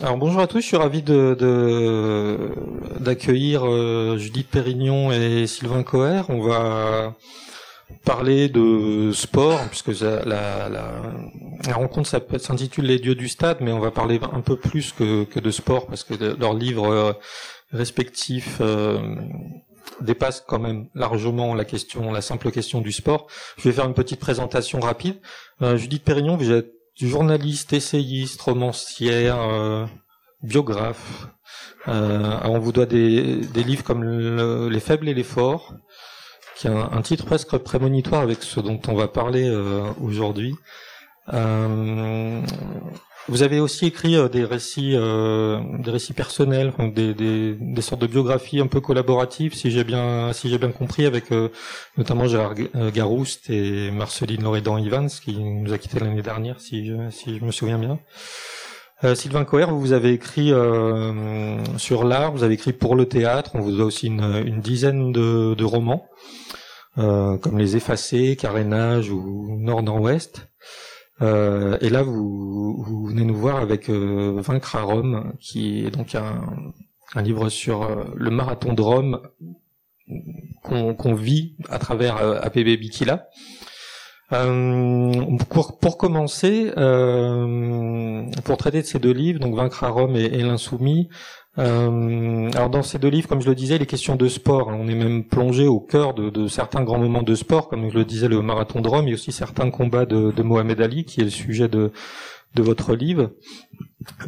Alors bonjour à tous, je suis ravi de d'accueillir de, Judith Pérignon et Sylvain Coher. On va parler de sport, puisque la, rencontre s'intitule Les dieux du stade, mais on va parler un peu plus que, de sport, parce que leurs livres euh, respectifs euh, dépassent quand même largement la question, la simple question du sport. Je vais faire une petite présentation rapide. Euh, Judith Pérignon, vous êtes journaliste, essayiste, romancière, euh, biographe. on vous doit des, livres comme Les faibles et les forts, qui a un, titre presque prémonitoire avec ce dont on va parler euh, aujourd'hui. Euh, vous avez aussi écrit euh, des récits, des récits personnels, des, des, des, sortes de biographies un peu collaboratives, si j'ai bien, si j'ai bien compris, avec notamment Gérard Garouste et Marceline Loredan Ivans, qui nous a quitté l'année dernière, si je, si je me souviens bien. Sylvain Coher, vous avez écrit sur l'art, vous avez écrit pour le théâtre, on vous doit aussi une, une dizaine de, de romans. Euh, comme les effacés, carénage ou nord-nord-ouest. Euh, et là, vous, vous, venez nous voir avec euh, Vaincre à Rome, qui est donc un, un livre sur euh, le marathon de Rome qu'on vit à travers APB Bikila. pour, pour commencer, pour traiter de ces deux livres, donc Vaincre à Rome et l'Insoumis, euh, alors dans ces deux livres, comme je le disais, les questions de sport, hein, on est même plongé au cœur de, certains grands moments de sport, comme je le disais, le marathon de Rome, et aussi certains combats de, Mohamed Ali, qui est le sujet de, votre livre,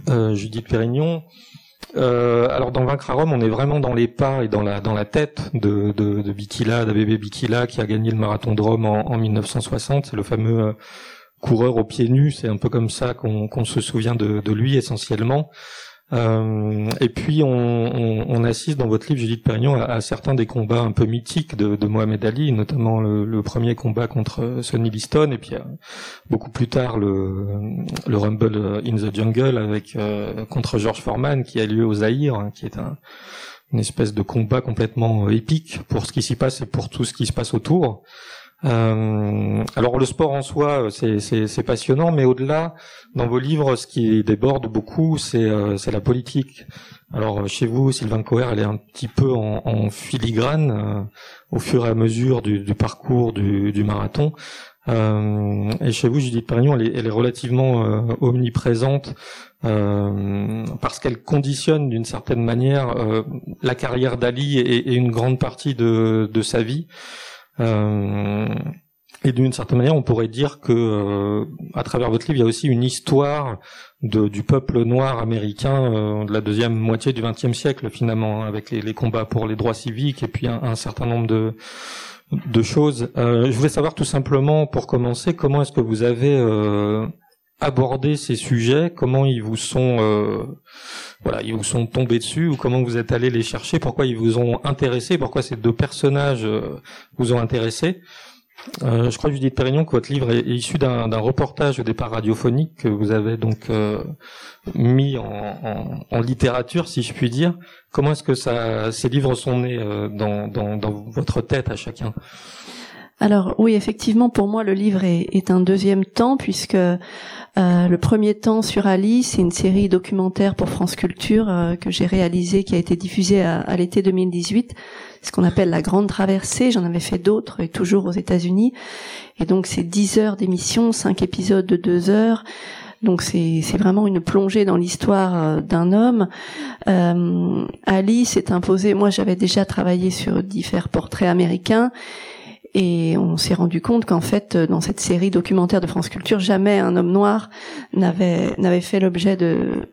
euh, Judith Pérignon. Euh, alors dans Vaincre à Rome, on est vraiment dans les pas et dans la dans la tête de de, de Bikila, d'Abébé Bikila, qui a gagné le marathon de Rome en, 1960. C'est le fameux euh, coureur aux pieds nus. C'est un peu comme ça qu'on se souvient de, de lui essentiellement. Euh, et puis on, on, on, assiste dans votre livre, Judith Perignon, à, à, certains des combats un peu mythiques de, de Mohamed Ali, notamment le, le, premier combat contre Sonny Liston, et puis euh, beaucoup plus tard le, le Rumble in the Jungle avec euh, contre George Foreman qui a lieu au Zaïre, hein, qui est un, une espèce de combat complètement épique pour ce qui s'y passe et pour tout ce qui se passe autour. Euh, alors le sport en soi, c'est passionnant, mais au-delà, dans vos livres, ce qui déborde beaucoup, c'est euh, la politique. Alors chez vous, Sylvain Coher, elle est un petit peu en, filigrane euh, au fur et à mesure du, parcours du, marathon. Et chez vous, Judith Perignon, elle est, relativement omniprésente parce qu'elle conditionne d'une certaine manière la carrière d'Ali et, une grande partie de sa vie. Euh, et d'une certaine manière, on pourrait dire que euh, à travers votre livre, il y a aussi une histoire de, du peuple noir américain euh, de la deuxième moitié du XXe siècle, finalement, hein, avec les, les, combats pour les droits civiques et puis un, un certain nombre de, de choses. Euh, je voulais savoir tout simplement, pour commencer, comment est-ce que vous avez abordé ces sujets, comment ils vous sont voilà, ils vous sont tombés dessus ou comment vous êtes allé les chercher, pourquoi ils vous ont intéressé, pourquoi ces deux personnages euh, vous ont intéressé. Euh, je crois, Judith Pérignon, que votre livre est, issu d'un reportage au départ radiophonique que vous avez donc euh, mis en, littérature, si je puis dire. Comment est-ce que ça, ces livres sont nés dans votre tête à chacun? Alors oui, effectivement, pour moi, le livre est, un deuxième temps puisque euh, le premier temps sur Ali, c'est une série documentaire pour France Culture euh, que j'ai réalisée, qui a été diffusée à, l'été 2018, ce qu'on appelle la Grande Traversée. J'en avais fait d'autres, et toujours aux États-Unis. Et donc c'est 10 heures d'émission, 5 épisodes de 2 heures. Donc c'est vraiment une plongée dans l'histoire euh, d'un homme. Ali s'est imposé. Moi, j'avais déjà travaillé sur différents portraits américains et on s'est rendu compte qu'en fait, dans cette série documentaire de France Culture, jamais un homme noir n'avait n'avait fait l'objet de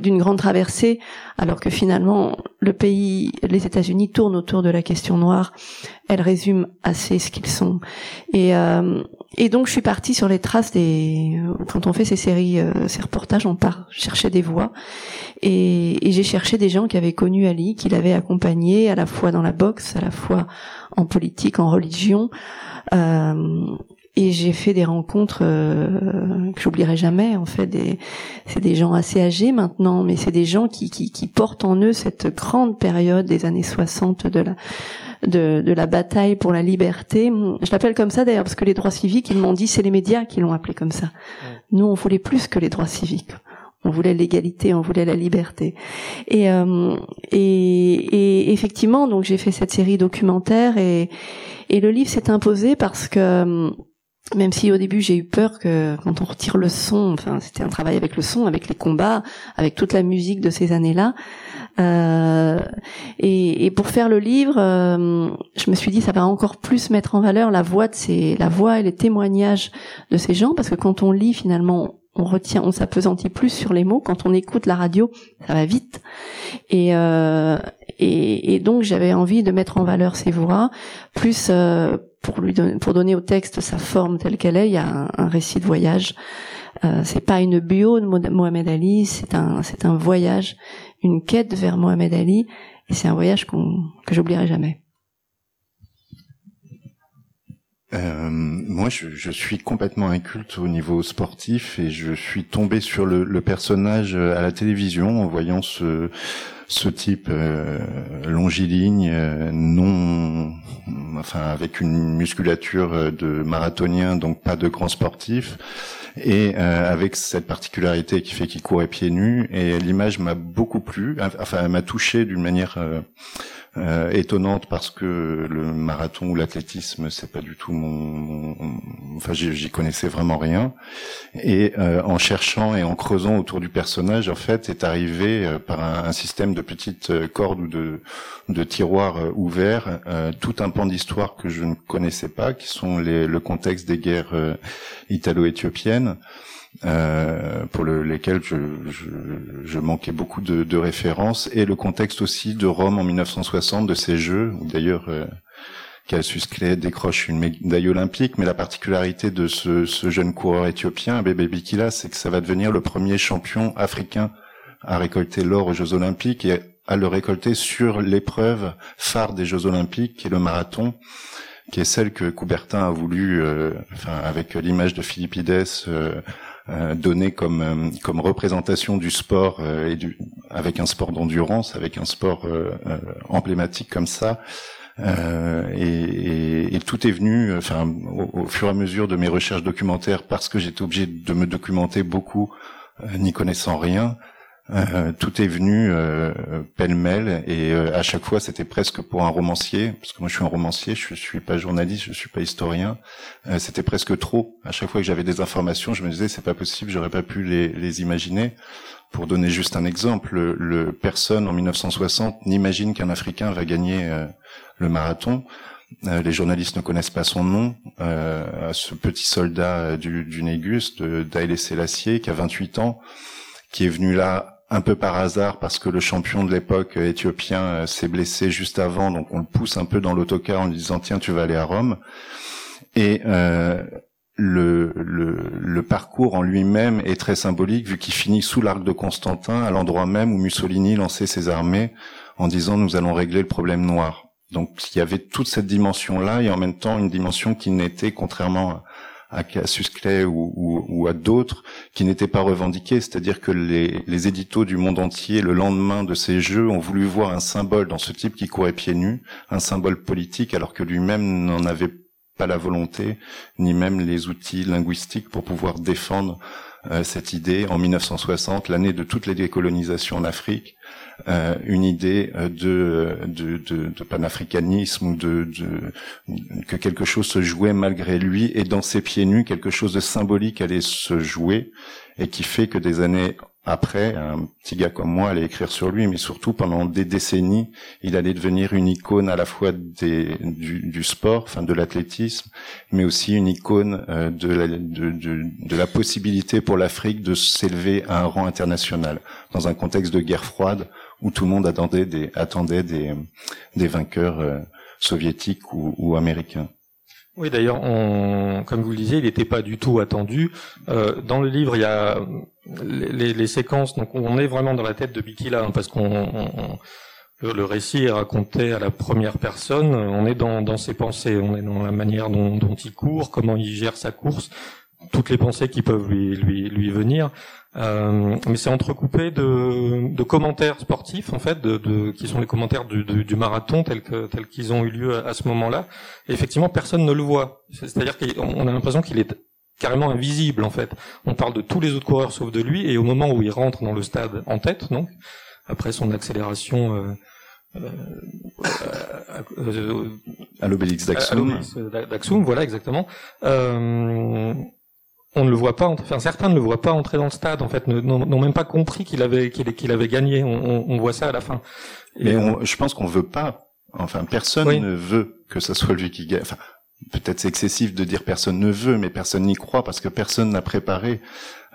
d'une grande traversée, alors que finalement le pays, les États-Unis tournent autour de la question noire. Elle résume assez ce qu'ils sont. Et, euh, et donc je suis partie sur les traces des. Quand on fait ces séries, euh, ces reportages, on part chercher des voix. Et, et j'ai cherché des gens qui avaient connu Ali, qui l'avaient accompagné à la fois dans la boxe, à la fois en politique, en religion. Euh, et j'ai fait des rencontres euh, que j'oublierai jamais. En fait, c'est des gens assez âgés maintenant, mais c'est des gens qui, qui, qui, portent en eux cette grande période des années 60 de la de, de la bataille pour la liberté. Je l'appelle comme ça d'ailleurs parce que les droits civiques, ils m'ont dit, c'est les médias qui l'ont appelé comme ça. Nous, on voulait plus que les droits civiques. on voulait l'égalité, on voulait la liberté. Et, euh, et, et, effectivement, donc j'ai fait cette série documentaire et, et le livre s'est imposé parce que même si au début j'ai eu peur que quand on retire le son, enfin c'était un travail avec le son, avec les combats, avec toute la musique de ces années-là. Euh, et, et, pour faire le livre, euh, je me suis dit ça va encore plus mettre en valeur la voix de ces, la voix et les témoignages de ces gens, parce que quand on lit finalement on retient, on s'apesantit plus sur les mots. Quand on écoute la radio, ça va vite. Et, euh, et, et, donc j'avais envie de mettre en valeur ces voix, plus euh, pour lui donner, pour donner au texte sa forme telle qu'elle est. Il y a un, récit de voyage. Euh, c'est pas une bio de Mohamed Ali, c'est un voyage, une quête vers Mohamed Ali, et c'est un voyage que j'oublierai jamais. Euh, moi, je, suis complètement inculte au niveau sportif et je suis tombé sur le, le personnage à la télévision en voyant ce, ce type euh, longiligne, euh, non, enfin avec une musculature de marathonien, donc pas de grand sportif, et euh, avec cette particularité qui fait qu'il courait pieds nus. Et l'image m'a beaucoup plu, enfin m'a touché d'une manière euh, étonnante parce que le marathon ou l'athlétisme c'est pas du tout mon, enfin j'y connaissais vraiment rien. Et euh, en cherchant et en creusant autour du personnage en fait est arrivé euh, par un, système de petites cordes ou de, de tiroirs ouverts tout un pan d'histoire que je ne connaissais pas qui sont les, le contexte des guerres italo-éthiopiennes euh, pour le, lesquels je, je, je, manquais beaucoup de, de, références, et le contexte aussi de Rome en 1960, de ces Jeux, où d'ailleurs euh, Cassius Clay décroche une médaille olympique, mais la particularité de ce, ce jeune coureur éthiopien, Bébé Bikila, c'est que ça va devenir le premier champion africain à récolter l'or aux Jeux olympiques et à le récolter sur l'épreuve phare des Jeux olympiques, qui est le marathon qui est celle que Coubertin a voulu, euh, enfin avec l'image de Philippides, euh, donné comme euh, comme représentation du sport euh, et du avec un sport d'endurance, avec un sport emblématique comme ça. Et, et, et, tout est venu, enfin, au, fur et à mesure de mes recherches documentaires, parce que j'étais obligé de me documenter beaucoup, n'y connaissant rien. Euh, tout est venu euh, pêle-mêle et euh, à chaque fois c'était presque pour un romancier parce que moi je suis un romancier, je, suis pas journaliste, je suis pas historien. c'était presque trop. À chaque fois que j'avais des informations, je me disais c'est pas possible, j'aurais pas pu les, les, imaginer. Pour donner juste un exemple, le, le personne en 1960 n'imagine qu'un Africain va gagner le marathon. les journalistes ne connaissent pas son nom. ce petit soldat du, du Négus, de d'Aïlé Sélassié, qui a 28 ans, qui est venu là un peu par hasard parce que le champion de l'époque euh, éthiopien euh, s'est blessé juste avant, donc on le pousse un peu dans l'autocar en lui disant tiens tu vas aller à Rome. Et euh, le, le, parcours en lui-même est très symbolique vu qu'il finit sous l'arc de Constantin, à l'endroit même où Mussolini lançait ses armées en disant nous allons régler le problème noir. Donc il y avait toute cette dimension-là et en même temps une dimension qui n'était, contrairement à Cassius ou, à d'autres qui n'étaient pas revendiqués. C'est-à-dire que les, les éditos du monde entier, le lendemain de ces jeux, ont voulu voir un symbole dans ce type qui courait pieds nus, un symbole politique, alors que lui-même n'en avait pas la volonté, ni même les outils linguistiques pour pouvoir défendre cette idée en 1960, l'année de toutes les décolonisations en Afrique, euh, une idée euh, de, de, de, de panafricanisme ou de, de, que quelque chose se jouait malgré lui et dans ses pieds nus quelque chose de symbolique allait se jouer et qui fait que des années après, un petit gars comme moi allait écrire sur lui, mais surtout pendant des décennies, il allait devenir une icône à la fois du, sport, enfin de l'athlétisme, mais aussi une icône euh, de, la, possibilité pour l'Afrique de s'élever à un rang international dans un contexte de guerre froide où tout le monde attendait des, vainqueurs euh, soviétiques ou américains. Oui, d'ailleurs, comme vous le disiez, il n'était pas du tout attendu. Euh, dans le livre, il y a les, les, séquences, donc on est vraiment dans la tête de Bikila, hein, parce qu'on le, récit est raconté à la première personne. On est dans, dans ses pensées, on est dans la manière dont, dont il court, comment il gère sa course, toutes les pensées qui peuvent lui, lui, lui venir. Euh, mais c'est entrecoupé de, de, commentaires sportifs en fait, de, de, qui sont les commentaires du, du, du marathon tels que tels qu'ils ont eu lieu à, ce moment-là. Et effectivement, personne ne le voit. C'est-à-dire qu'on a l'impression qu'il est carrément invisible en fait. On parle de tous les autres coureurs sauf de lui, et au moment où il rentre dans le stade en tête, donc après son accélération. Euh, euh, euh, à l'Obélix d'Axum. d'Axum, voilà exactement. Euh, on ne le voit pas, enfin certains ne le voient pas entrer dans le stade, en fait, n'ont même pas compris qu'il avait qu'il avait gagné. On, on, voit ça à la fin. Mais je pense qu'on veut pas. Enfin, personne ne veut que ça soit lui qui gagne. Enfin, peut-être c'est excessif de dire personne ne veut, mais personne n'y croit parce que personne n'a préparé.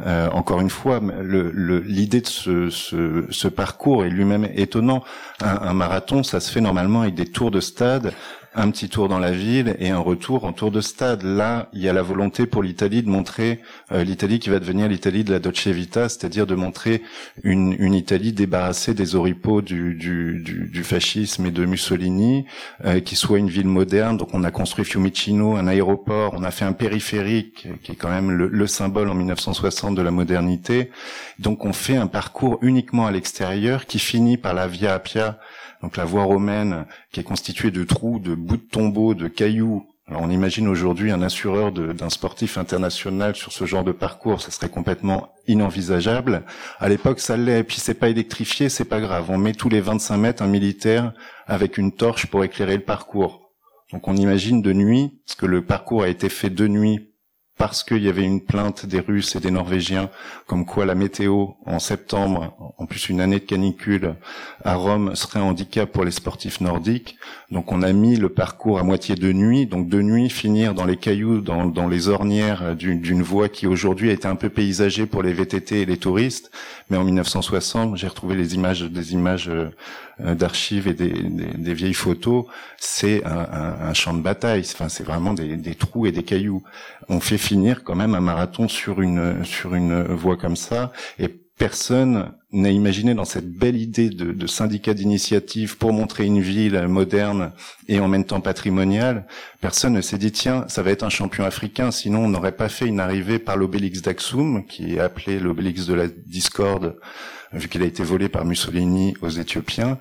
Euh, encore une fois, l'idée de ce, ce, ce, parcours est lui-même étonnant. Un, un, marathon, ça se fait normalement avec des tours de stade un petit tour dans la ville et un retour en tour de stade. Là, il y a la volonté pour l'Italie de montrer euh, l'Italie qui va devenir l'Italie de la Dolce Vita, c'est-à-dire de montrer une, une, Italie débarrassée des oripeaux du, du, du, du fascisme et de Mussolini, euh, qui soit une ville moderne. Donc on a construit Fiumicino, un aéroport, on a fait un périphérique qui est quand même le, le symbole en 1960 de la modernité. Donc on fait un parcours uniquement à l'extérieur qui finit par la Via Appia donc la voie romaine qui est constituée de trous, de bouts de tombeaux, de cailloux. Alors on imagine aujourd'hui un assureur d'un sportif international sur ce genre de parcours, ça serait complètement inenvisageable. À l'époque, ça l'est. Et puis c'est pas électrifié, c'est pas grave. On met tous les 25 mètres un militaire avec une torche pour éclairer le parcours. Donc on imagine de nuit, parce que le parcours a été fait de nuit parce qu'il y avait une plainte des Russes et des Norvégiens, comme quoi la météo en septembre, en plus une année de canicule à Rome, serait un handicap pour les sportifs nordiques. Donc on a mis le parcours à moitié de nuit, donc de nuit finir dans les cailloux, dans, les ornières d'une voie qui aujourd'hui a été un peu paysagée pour les VTT et les touristes, mais en 1960, j'ai retrouvé les images, des images euh, d'archives et des, vieilles photos, c'est un, champ de bataille. Enfin, c'est vraiment des, des, trous et des cailloux. On fait finir quand même un marathon sur une sur une voie comme ça, personne n'a imaginé dans cette belle idée de, syndicat d'initiative pour montrer une ville moderne et en même temps patrimoniale, personne ne s'est dit tiens, ça va être un champion africain, sinon on n'aurait pas fait une arrivée par l'obélix d'Axum, qui est appelé l'obélix de la discorde, vu qu'il a été volé par Mussolini aux Éthiopiens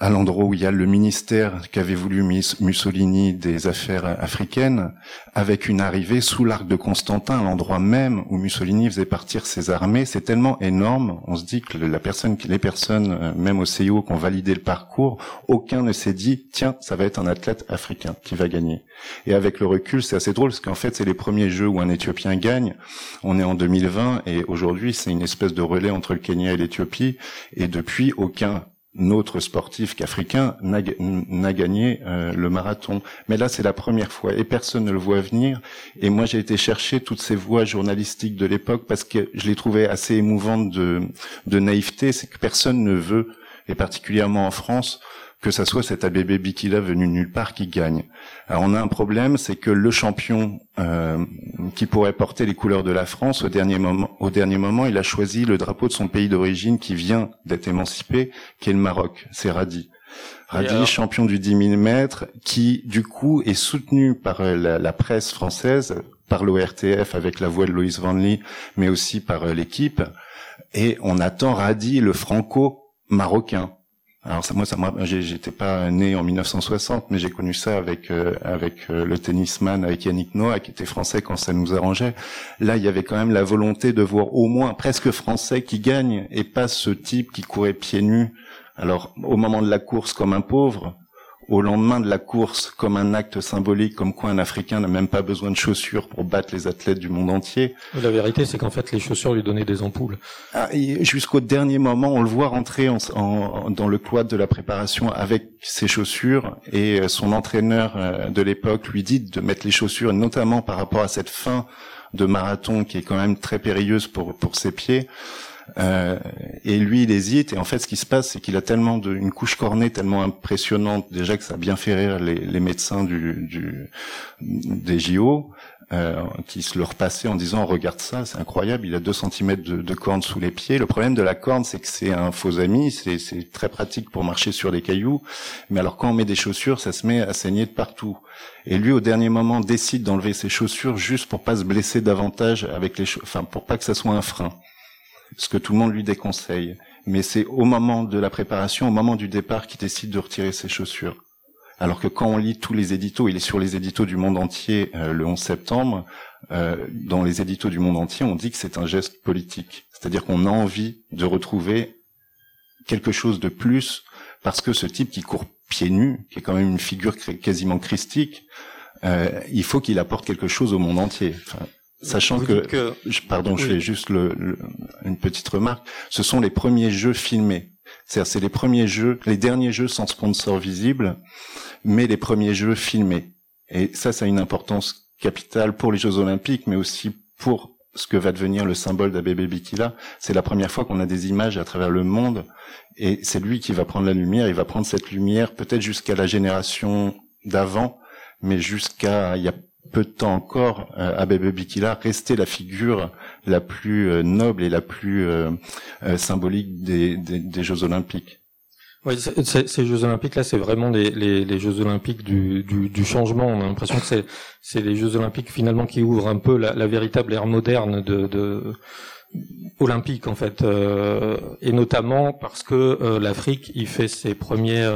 à l'endroit où il y a le ministère qu'avait voulu Mussolini des affaires africaines, avec une arrivée sous l'arc de Constantin, l'endroit même où Mussolini faisait partir ses armées. C'est tellement énorme, on se dit que la personne, les personnes, euh, même au CIO, qui ont validé le parcours, aucun ne s'est dit, tiens, ça va être un athlète africain qui va gagner. Et avec le recul, c'est assez drôle, parce qu'en fait, c'est les premiers jeux où un Éthiopien gagne. On est en 2020, et aujourd'hui, c'est une espèce de relais entre le Kenya et l'Éthiopie, et depuis, aucun notre sportif qu'africain n'a gagné euh, le marathon. Mais là, c'est la première fois et personne ne le voit venir. Et moi, j'ai été chercher toutes ces voix journalistiques de l'époque parce que je les trouvais assez émouvantes de, de naïveté. C'est que personne ne veut, et particulièrement en France, que ça soit cet ABB Bikila venu nulle part qui gagne. Alors on a un problème, c'est que le champion euh, qui pourrait porter les couleurs de la France au dernier moment, au dernier moment, il a choisi le drapeau de son pays d'origine qui vient d'être émancipé, qui est le Maroc. C'est Radi. Radi, champion du 10 000 mètres, qui du coup est soutenu par euh, la, la presse française, par l'ORTF avec la voix de Loïs Van Lee, mais aussi par euh, l'équipe. Et on attend Radi, le franco-marocain. Alors ça, moi, ça j'étais pas né en 1960, mais j'ai connu ça avec euh, avec euh, le tennisman, avec Yannick Noah, qui était français quand ça nous arrangeait. Là, il y avait quand même la volonté de voir au moins presque français qui gagne, et pas ce type qui courait pieds nus. Alors au moment de la course comme un pauvre, au lendemain de la course comme un acte symbolique, comme quoi un Africain n'a même pas besoin de chaussures pour battre les athlètes du monde entier. La vérité, c'est qu'en fait, les chaussures lui donnaient des ampoules. Ah, Jusqu'au dernier moment, on le voit rentrer en, en, dans le cloître de la préparation avec ses chaussures, et euh, son entraîneur euh, de l'époque lui dit de mettre les chaussures, notamment par rapport à cette fin de marathon qui est quand même très périlleuse pour, pour ses pieds. Euh, et lui, il hésite. Et en fait, ce qui se passe, c'est qu'il a tellement de, une couche cornée tellement impressionnante déjà que ça a bien fait rire les, les médecins du, du, des JO. Euh, qui se le repassaient en disant regarde ça, c'est incroyable, il a 2 cm de, de, corne sous les pieds. Le problème de la corne, c'est que c'est un faux ami, c'est très pratique pour marcher sur des cailloux, mais alors quand on met des chaussures, ça se met à saigner de partout. Et lui, au dernier moment, décide d'enlever ses chaussures juste pour pas se blesser davantage avec les, enfin pour pas que ça soit un frein ce que tout le monde lui déconseille. Mais c'est au moment de la préparation, au moment du départ, qu'il décide de retirer ses chaussures. Alors que quand on lit tous les éditos, il est sur les éditos du monde entier euh, le 11 septembre, euh, dans les éditos du monde entier, on dit que c'est un geste politique. C'est-à-dire qu'on a envie de retrouver quelque chose de plus parce que ce type qui court pieds nus, qui est quand même une figure quasiment christique, euh, il faut qu'il apporte quelque chose au monde entier. Sachant que, pardon, je fais juste le, une petite remarque. Ce sont les premiers jeux filmés. C'est-à-dire, c'est les premiers jeux, les derniers jeux sans sponsor visible, mais les premiers jeux filmés. Et ça, ça a une importance capitale pour les Jeux Olympiques, mais aussi pour ce que va devenir le symbole d'Abebe Bikila. C'est la première fois qu'on a des images à travers le monde, et c'est lui qui va prendre la lumière. Il va prendre cette lumière peut-être jusqu'à la génération d'avant, mais jusqu'à il y a peu de temps encore, euh, Abebe Bikila restait la figure la plus euh, noble et la plus euh, symbolique des, Jeux Olympiques. Oui, ces Jeux Olympiques là, c'est vraiment les, Jeux Olympiques du, changement. On a l'impression que c'est les Jeux Olympiques finalement qui ouvrent un peu la, véritable ère moderne de, olympique en fait, et notamment parce que l'Afrique il fait ses premiers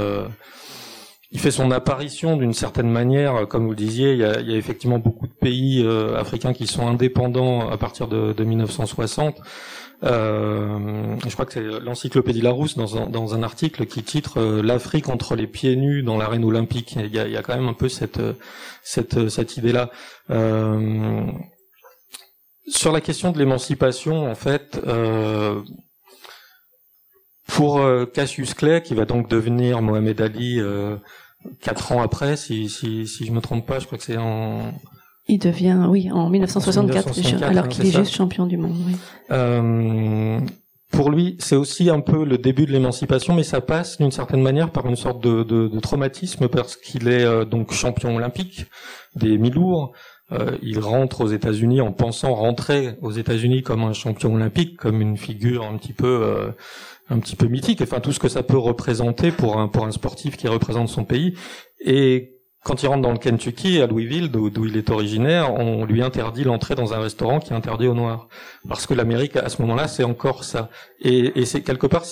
il fait son apparition d'une certaine manière, comme vous le disiez, il y a, effectivement beaucoup de pays africains qui sont indépendants à partir de, de 1960. Euh, je crois que c'est l'encyclopédie Larousse dans un, article qui titre euh, l'Afrique entre les pieds nus dans l'arène olympique. Il y, a, quand même un peu cette cette, idée-là. Euh, sur la question de l'émancipation, en fait, euh, pour euh, Cassius Clay, qui va donc devenir Mohamed Ali quatre ans après, si, si, si je me trompe pas, je crois que c'est en il devient, oui, en 1964, alors qu'il est, juste champion du monde. Oui. Euh, pour lui, c'est aussi un peu le début de l'émancipation, mais ça passe d'une certaine manière par une sorte de, de, de traumatisme parce qu'il est euh, donc champion olympique des mi-lourds. Euh, il rentre aux États-Unis en pensant rentrer aux États-Unis comme un champion olympique, comme une figure un petit peu euh, un petit peu mythique. Enfin, tout ce que ça peut représenter pour un pour un sportif qui représente son pays. Et quand il rentre dans le Kentucky, à Louisville, d'où il est originaire, on lui interdit l'entrée dans un restaurant qui est interdit aux Noirs. Parce que l'Amérique, à ce moment-là, c'est encore ça. Et, et c'est quelque part,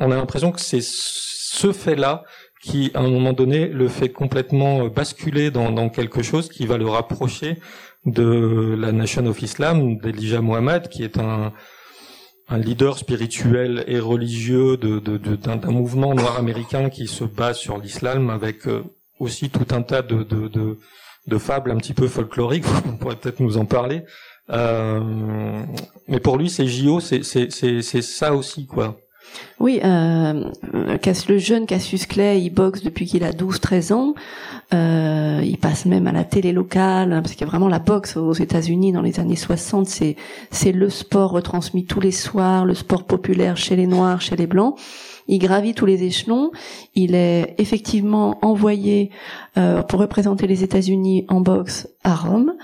on a l'impression que c'est ce fait-là qui, à un moment donné, le fait complètement basculer dans, dans, quelque chose qui va le rapprocher de la Nation of Islam, d'Elijah Muhammad, qui est un, un leader spirituel et religieux d'un de, de, mouvement noir américain qui se base sur l'islam avec euh, aussi tout un tas de, de fables un petit peu folkloriques, on pourrait peut-être nous en parler. Euh, mais pour lui, c'est JO, c'est ça aussi, quoi. Oui, euh, le jeune Cassius Clay, il boxe depuis qu'il a 12-13 ans. Euh, il passe même à la télé locale, parce qu'il y a vraiment la boxe aux États-Unis dans les années 60. C'est c'est le sport retransmis tous les soirs, le sport populaire chez les Noirs, chez les Blancs il gravit tous les échelons. Il est effectivement envoyé euh, pour représenter les États-Unis en boxe à Rome.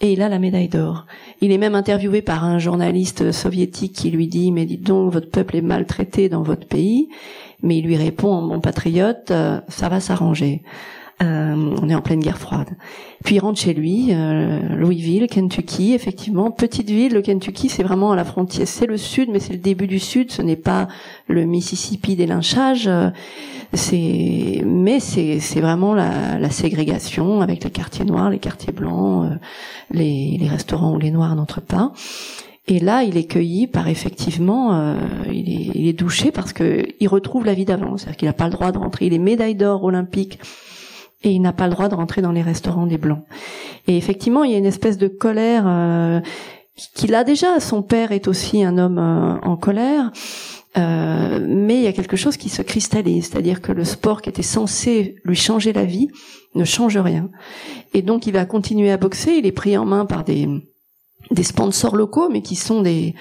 Et il a la médaille d'or. Il est même interviewé par un journaliste soviétique qui lui dit mais dites donc votre peuple est maltraité dans votre pays. Mais il lui répond mon patriote euh, ça va s'arranger. Euh, on est en pleine guerre froide. Puis il rentre chez lui, euh, Louisville, Kentucky, effectivement, petite ville. Le Kentucky, c'est vraiment à la frontière. C'est le sud, mais c'est le début du sud. Ce n'est pas le Mississippi des lynchages. C'est, mais c'est, c'est vraiment la, la, ségrégation avec les quartiers noirs, les quartiers blancs, euh, les, les restaurants où les noirs n'entrent pas. Et là, il est cueilli par effectivement, euh, il, est, il est douché parce que il retrouve la vie d'avant, c'est-à-dire qu'il n'a pas le droit de rentrer. Il est médaille d'or olympique et il n'a pas le droit de rentrer dans les restaurants des blancs. Et effectivement, il y a une espèce de colère euh, qu'il a déjà. Son père est aussi un homme euh, en colère. Euh, mais il y a quelque chose qui se cristallise, c'est-à-dire que le sport qui était censé lui changer la vie ne change rien. Et donc il va continuer à boxer, il est pris en main par des, des sponsors locaux, mais qui sont des...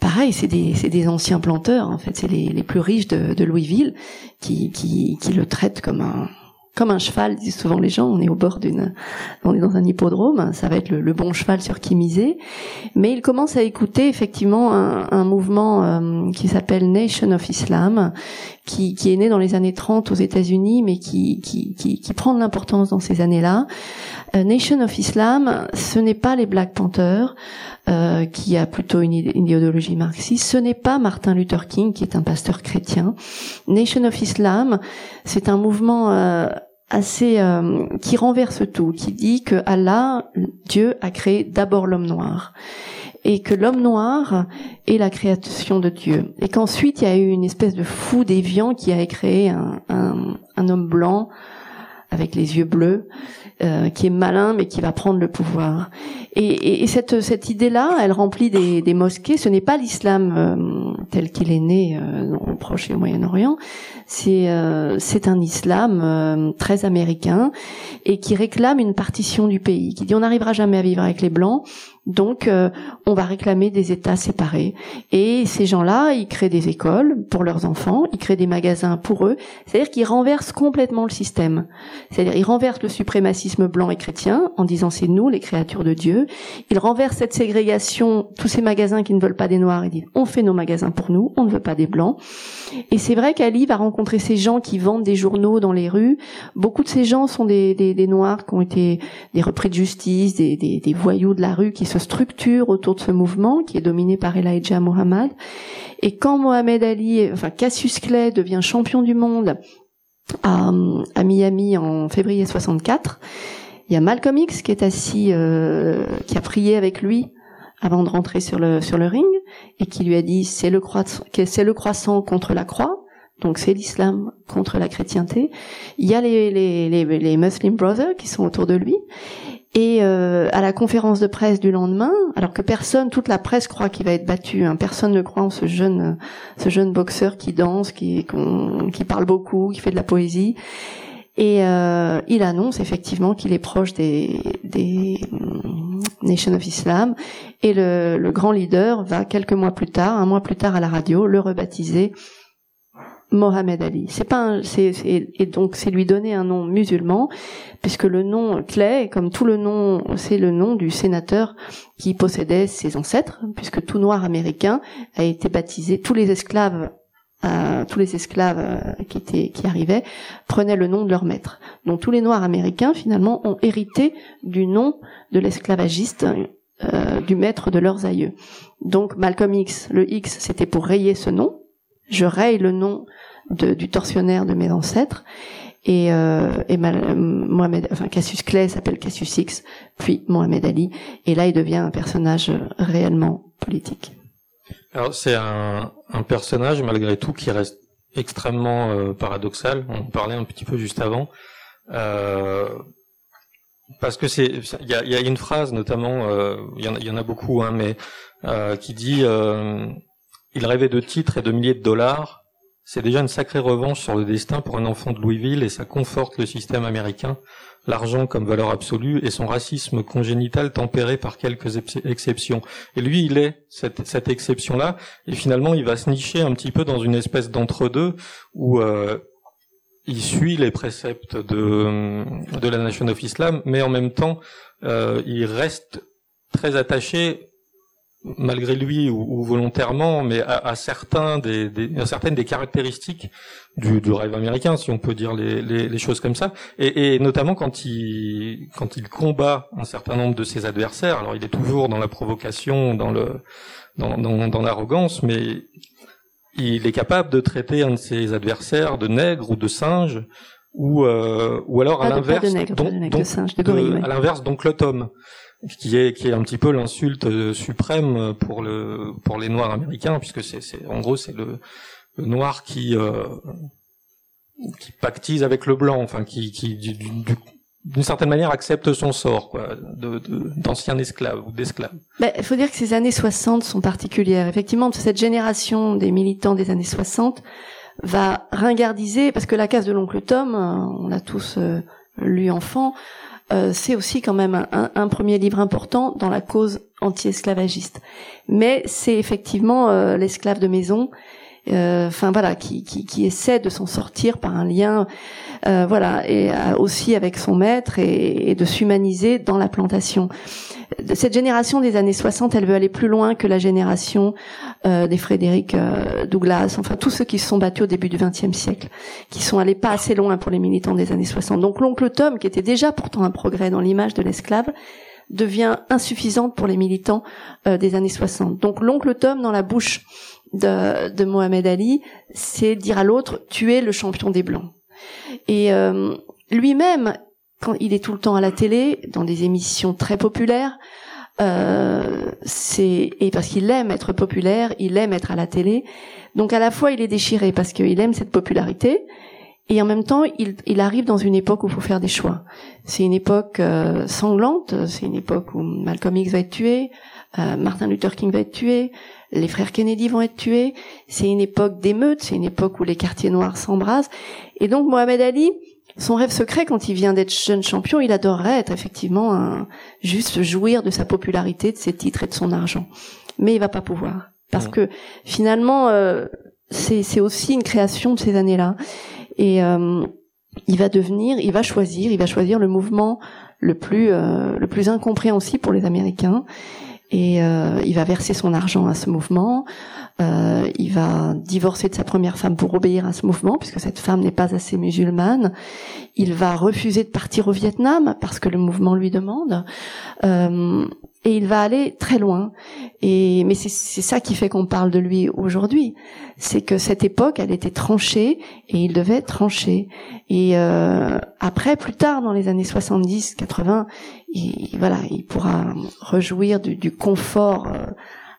Pareil, c'est des, des anciens planteurs, en fait, c'est les, les plus riches de, de Louisville qui, qui, qui le traitent comme un, comme un cheval, disent souvent les gens, on est au bord d'une, on est dans un hippodrome, ça va être le, bon cheval sur qui miser. Mais il commence à écouter effectivement un, mouvement euh, qui s'appelle Nation of Islam, qui, qui, est né dans les années 30 aux États-Unis, mais qui, qui, qui, qui prend de l'importance dans ces années-là. Euh, Nation of Islam, ce n'est pas les Black Panthers, euh, qui a plutôt une, idéologie marxiste. Ce n'est pas Martin Luther King, qui est un pasteur chrétien. Nation of Islam, c'est un mouvement euh, assez euh, qui renverse tout, qui dit que Allah, Dieu, a créé d'abord l'homme noir et que l'homme noir est la création de Dieu et qu'ensuite il y a eu une espèce de fou déviant qui a créé un, un, un homme blanc avec les yeux bleus euh, qui est malin mais qui va prendre le pouvoir. Et, et, cette, cette idée-là, elle remplit des, des mosquées. Ce n'est pas l'islam euh, tel qu'il est né euh, au Proche et au Moyen-Orient. C'est euh, c'est un islam euh, très américain et qui réclame une partition du pays, qui dit on n'arrivera jamais à vivre avec les blancs, donc, euh, on va réclamer des États séparés. Et ces gens-là, ils créent des écoles pour leurs enfants, ils créent des magasins pour eux. C'est-à-dire qu'ils renversent complètement le système. C'est-à-dire ils renversent le suprémacisme blanc et chrétien en disant c'est nous les créatures de Dieu. Ils renversent cette ségrégation, tous ces magasins qui ne veulent pas des noirs, ils disent on fait nos magasins pour nous, on ne veut pas des blancs. Et c'est vrai qu'Ali va rencontrer ces gens qui vendent des journaux dans les rues. Beaucoup de ces gens sont des, des, des noirs qui ont été des repris de justice, des, des, des voyous de la rue qui se structure autour de ce mouvement qui est dominé par Elijah Muhammad. Et quand Mohamed Ali, enfin Cassius Clay devient champion du monde à, Miami en février 64, il y a Malcolm X qui est assis, euh, qui a prié avec lui avant de rentrer sur le ring et qui lui a dit c'est le croissant c'est le croissant contre la croix. Donc c'est l'islam contre la chrétienté. Il y a les Muslim Brothers qui sont autour de lui et euh, à la conférence de presse du lendemain, alors que personne, toute la presse croit qu'il va être battu, hein, personne ne croit en ce jeune, ce jeune boxeur qui danse, qui, qui parle beaucoup, qui fait de la poésie. Et euh, il annonce effectivement qu'il est proche des, des Nation of Islam. Et le, le grand leader va quelques mois plus tard, un mois plus tard à la radio, le rebaptiser Mohamed Ali. C'est pas c'est, et donc c'est lui donner un nom musulman puisque le nom Clay, comme tout le nom, c'est le nom du sénateur qui possédait ses ancêtres, puisque tout noir américain a été baptisé, tous les esclaves euh, tous les esclaves euh, qui étaient qui arrivaient prenaient le nom de leur maître. Donc tous les noirs américains finalement ont hérité du nom de l'esclavagiste euh, du maître de leurs aïeux. Donc Malcolm X, le X, c'était pour rayer ce nom. Je raye le nom du tortionnaire de mes ancêtres. Et, euh, et Mohamed, enfin Cassius Clay s'appelle Cassius X, puis Mohamed Ali, et là il devient un personnage réellement politique. Alors c'est un, un, personnage malgré tout qui reste extrêmement euh, paradoxal. On parlait un petit peu juste avant. Euh, parce que c'est, il y a, y a, une phrase notamment, euh, il y, y, en a beaucoup, hein, mais euh, qui dit, il rêvait de titres et de milliers de dollars, c'est déjà une sacrée revanche sur le destin pour un enfant de Louisville et ça conforte le système américain, l'argent comme valeur absolue et son racisme congénital tempéré par quelques exceptions. Et lui, il est cette, exception-là. Et finalement, il va se nicher un petit peu dans une espèce d'entre-deux où euh, il suit les préceptes de, de la Nation of Islam, mais en même temps, euh, il reste très attaché malgré lui ou, volontairement, mais à, certains des, à certaines des caractéristiques du, du, rêve américain, si on peut dire les, les, les choses comme ça, et, et, notamment quand il quand il combat un certain nombre de ses adversaires. Alors il est toujours dans la provocation, dans le dans, dans, dans l'arrogance, mais il est capable de traiter un de ses adversaires de nègre ou de singe ou euh, ou alors à l'inverse à l'inverse donc le Tom qui est qui est un petit peu l'insulte euh, suprême pour le pour les noirs américains puisque c'est c'est en gros c'est le, noir qui euh, qui pactise avec le blanc enfin qui qui d'une certaine manière accepte son sort quoi de d'ancien esclave ou d'esclave. Ben, il faut dire que ces années 60 sont particulières. Effectivement, cette génération des militants des années 60 va ringardiser parce que la case de l'oncle Tom, on l'a tous euh, lu enfant, euh, c'est aussi quand même un, premier livre important dans la cause anti-esclavagiste. Mais c'est effectivement euh, l'esclave de maison, enfin voilà, qui, qui, essaie de s'en sortir par un lien, voilà, et aussi avec son maître et, et de s'humaniser dans la plantation cette génération des années 60, elle veut aller plus loin que la génération euh, des Frédéric euh, Douglas, enfin tous ceux qui se sont battus au début du XXe siècle, qui sont allés pas assez loin pour les militants des années 60. Donc l'oncle Tom, qui était déjà pourtant un progrès dans l'image de l'esclave, devient insuffisante pour les militants euh, des années 60. Donc l'oncle Tom dans la bouche de, de Mohamed Ali, c'est dire à l'autre, tu es le champion des blancs. Et lui-même, quand il est tout le temps à la télé, dans des émissions très populaires, euh, c'est et parce qu'il aime être populaire, il aime être à la télé. Donc à la fois il est déchiré parce qu'il aime cette popularité, et en même temps il, il, arrive dans une époque où il faut faire des choix. C'est une époque euh, sanglante, c'est une époque où Malcolm X va être tué, euh, Martin Luther King va être tué, les frères Kennedy vont être tués. C'est une époque d'émeutes, c'est une époque où les quartiers noirs s'embrasent. Et donc Mohamed Ali, son rêve secret quand il vient d'être jeune champion, il adorerait être effectivement un, juste jouir de sa popularité, de ses titres et de son argent. Mais il va pas pouvoir parce que finalement euh, c'est aussi une création de ces années-là et euh, il va devenir, il va choisir, il va choisir le mouvement le plus euh, le plus incompréhensible pour les Américains et euh, il va verser son argent à ce mouvement. Euh, il va divorcer de sa première femme pour obéir à ce mouvement, puisque cette femme n'est pas assez musulmane. Il va refuser de partir au Vietnam parce que le mouvement lui demande. Euh, et il va aller très loin. Et mais c'est ça qui fait qu'on parle de lui aujourd'hui, c'est que cette époque, elle était tranchée et il devait trancher. Et euh, après, plus tard, dans les années 70, 80, il, voilà, il pourra rejouir du, du confort. Euh,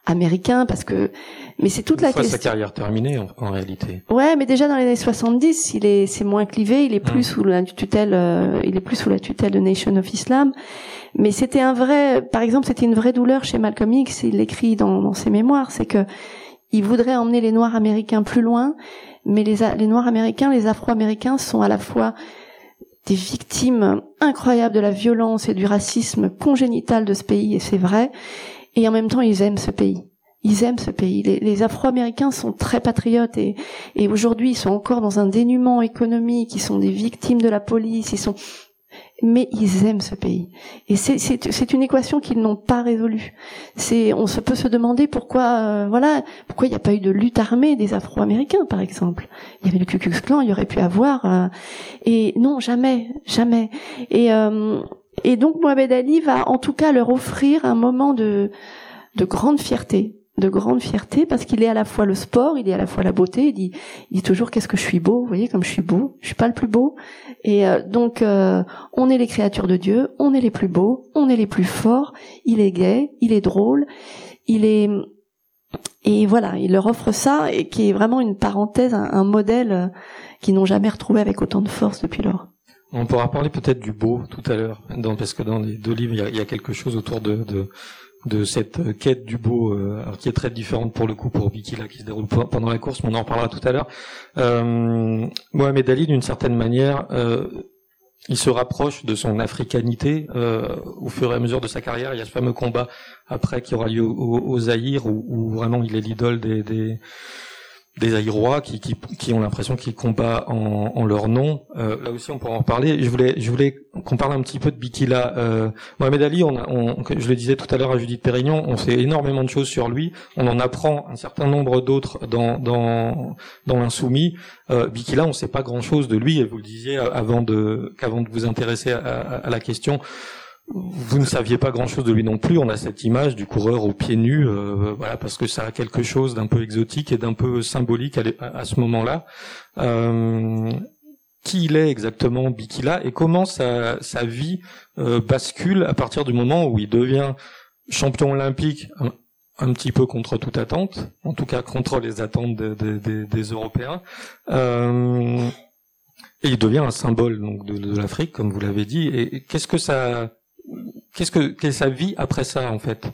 américain parce que mais c'est toute Une la fois question sa carrière terminée en, en réalité. Ouais, mais déjà dans les années 70, il est c'est moins clivé, il est plus Mm. sous la tutelle euh, il est plus sous la tutelle de Nation of Islam. Mais c'était un vrai par exemple, c'était une vraie douleur chez Malcolm X, il l'écrit dans, dans ses mémoires, c'est que il voudrait emmener les noirs américains plus loin, mais les les noirs américains, les afro-américains sont à la fois des victimes incroyables de la violence et du racisme congénital de ce pays, et c'est vrai, et en même temps ils aiment ce pays. Ils aiment ce pays. Les, les Afro-Américains sont très patriotes et, et aujourd'hui ils sont encore dans un dénuement économique. Ils sont des victimes de la police. Ils sont, mais ils aiment ce pays. Et c'est une équation qu'ils n'ont pas résolue. On se peut se demander pourquoi euh, voilà pourquoi il n'y a pas eu de lutte armée des Afro-Américains par exemple. Il y avait le Ku Klux Klan, il y aurait pu avoir euh, et non jamais jamais. Et euh, et donc Mohamed Ali va en tout cas leur offrir un moment de de grande fierté de grande fierté parce qu'il est à la fois le sport, il est à la fois la beauté. Il dit, il dit toujours qu'est-ce que je suis beau. Vous voyez comme je suis beau. Je suis pas le plus beau. Et euh, donc euh, on est les créatures de Dieu, on est les plus beaux, on est les plus forts. Il est gai, il est drôle, il est et voilà, il leur offre ça et qui est vraiment une parenthèse, un, un modèle euh, qu'ils n'ont jamais retrouvé avec autant de force depuis lors. On pourra parler peut-être du beau tout à l'heure, parce que dans les deux livres, il y a, quelque chose autour de, cette quête du beau, euh, qui est très différente pour le coup pour Bikila, qui se déroule pe- pendant la course, mais on en reparlera tout à l'heure. Euh, Mohamed Ali, d'une certaine manière, euh, il se rapproche de son africanité euh, au fur et à mesure de sa carrière. Il y a ce fameux combat après qui aura lieu au, au, Zaïre, où, où vraiment il est l'idole des des Zaïrois qui, qui, qui ont l'impression qu'ils combattent en, en leur nom. Euh, là aussi, on pourra en reparler. Je voulais, je voulais qu'on parle un petit peu de Bikila. Euh, Mohamed Ali, on, on, je le disais tout à l'heure à Judith Pérignon, on sait énormément de choses sur lui. On en apprend un certain nombre d'autres dans, dans, dans l'insoumis. Euh, Bikila, on ne sait pas grand-chose de lui. Et vous le disiez avant de, qu'avant de vous intéresser à, à, à la question vous ne saviez pas grand-chose de lui non plus. On a cette image du coureur aux pieds nus, euh, voilà, parce que ça a quelque chose d'un peu exotique et d'un peu symbolique à, ce moment-là. Euh, qui il est exactement, Bikila, et comment sa, vie euh, bascule à partir du moment où il devient champion olympique, un, petit peu contre toute attente, en tout cas contre les attentes de, de, de, des Européens. Euh, et il devient un symbole donc de, de l'Afrique, comme vous l'avez dit. Et qu'est-ce que ça qu'est-ce que quelle est sa vie après ça en fait?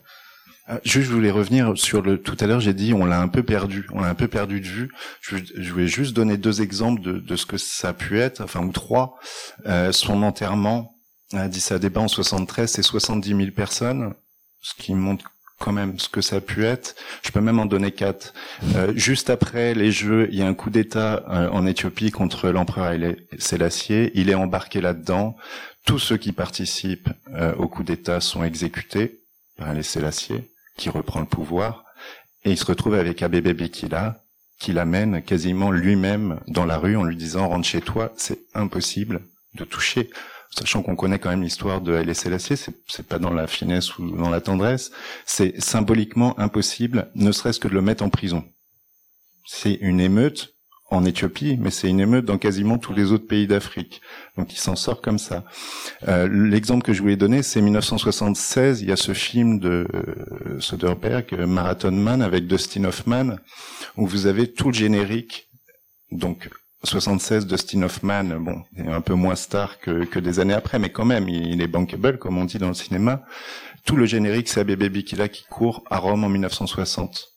Juste, je voulais revenir sur le. Tout à l'heure, j'ai dit on l'a un peu perdu, on l'a un peu perdu de vue. Je, je voulais juste donner deux exemples de, de, ce que ça a pu être, enfin ou trois. Euh, son enterrement à Addis Abeba en 73, c'est 70 000 personnes, ce qui montre quand même ce que ça a pu être. Je peux même en donner quatre. Euh, juste après les Jeux, il y a un coup d'État euh, en Éthiopie contre l'empereur Haile Selassie. Il est embarqué là-dedans. Tous ceux qui participent euh, au coup d'État sont exécutés par Haile Selassie, qui reprend le pouvoir. Et il se retrouve avec Abebe Bikila, qui l'amène quasiment lui-même dans la rue en lui disant rentre chez toi, c'est impossible de toucher sachant qu'on connaît quand même l'histoire de Haile Selassie, c'est, c'est pas dans la finesse ou dans la tendresse, c'est symboliquement impossible, ne serait-ce que de le mettre en prison. C'est une émeute en Éthiopie, mais c'est une émeute dans quasiment tous les autres pays d'Afrique. Donc il s'en sort comme ça. Euh, L'exemple que je voulais donner, c'est 1976. Il y a ce film de euh, Soderbergh, Marathon Man, avec Dustin Hoffman, où vous avez tout le générique. Donc 76, Dustin Hoffman, bon, est un peu moins star que, que des années après, mais quand même, il, est bankable, comme on dit dans le cinéma. Tout le générique, c'est Bébé Bikila qui court à Rome en 1960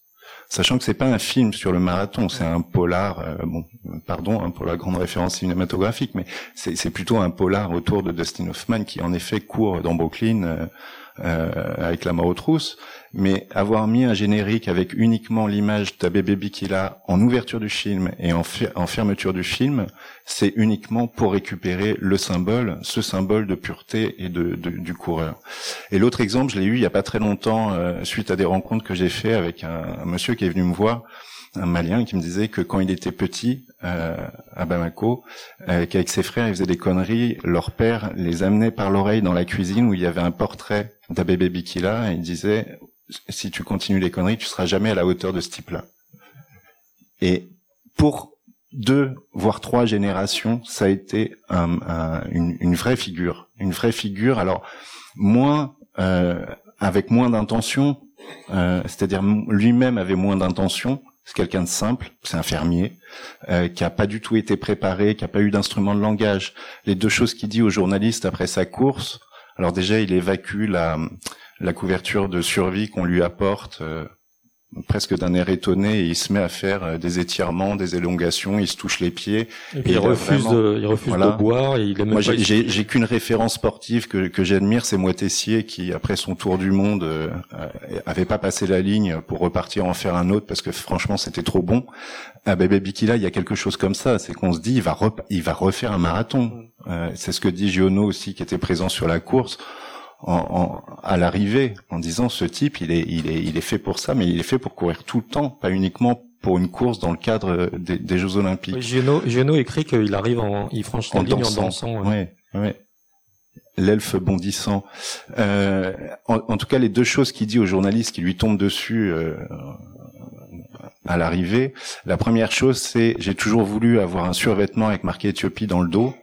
sachant que c'est pas un film sur le marathon, c'est un polar. Euh, bon, pardon pour la grande référence cinématographique, mais c'est plutôt un polar autour de Dustin Hoffman qui en effet court dans Brooklyn euh, avec la mort aux trousses, mais avoir mis un générique avec uniquement l'image Baby qu'il a en ouverture du film et en, fermeture du film, c'est uniquement pour récupérer le symbole, ce symbole de pureté et de, du coureur. Et l'autre exemple, je l'ai eu il y a pas très longtemps, euh, suite à des rencontres que j'ai fait avec un, monsieur qui est venu me voir, un Malien qui me disait que quand il était petit euh, à Bamako, euh, qu'avec ses frères ils faisaient des conneries, leur père les amenait par l'oreille dans la cuisine où il y avait un portrait d'Abébé Bikila et il disait si tu continues les conneries, tu seras jamais à la hauteur de ce type-là. Et pour deux voire trois générations, ça a été une, vraie figure, une vraie figure. Alors moins euh, avec moins d'intention, euh, c'est-à-dire lui-même avait moins d'intention. C'est quelqu'un de simple, c'est un fermier euh, qui a pas du tout été préparé, qui a pas eu d'instrument de langage. Les deux choses qu'il dit aux journalistes après sa course, alors déjà, il évacue la, la couverture de survie qu'on lui apporte euh, presque d'un air étonné et il se met à faire euh, des étirements, des élongations, il se touche les pieds. Et, il, refuse, de, il refuse de boire. Et il Moi, j'ai qu'une référence sportive que, que j'admire, c'est Moitessier qui, après son tour du monde, euh, avait pas passé la ligne pour repartir en faire un autre parce que franchement c'était trop bon. À Bébé Bikila, il y a quelque chose comme ça, c'est qu'on se dit il va, il va refaire un marathon. Euh, c'est ce que dit Giono aussi qui était présent sur la course. En, à l'arrivée, en disant ce type, il est, il est, il est fait pour ça, mais il est fait pour courir tout le temps, pas uniquement pour une course dans le cadre des, Jeux Olympiques. Oui, écrit qu'il arrive en, il franchit la ligne en dansant. Ouais. Ouais, L'elfe bondissant. Euh, en, tout cas, les deux choses qu'il dit aux journalistes qui lui tombent dessus euh, à l'arrivée, la première chose, c'est j'ai toujours voulu avoir un survêtement avec marqué Éthiopie dans le dos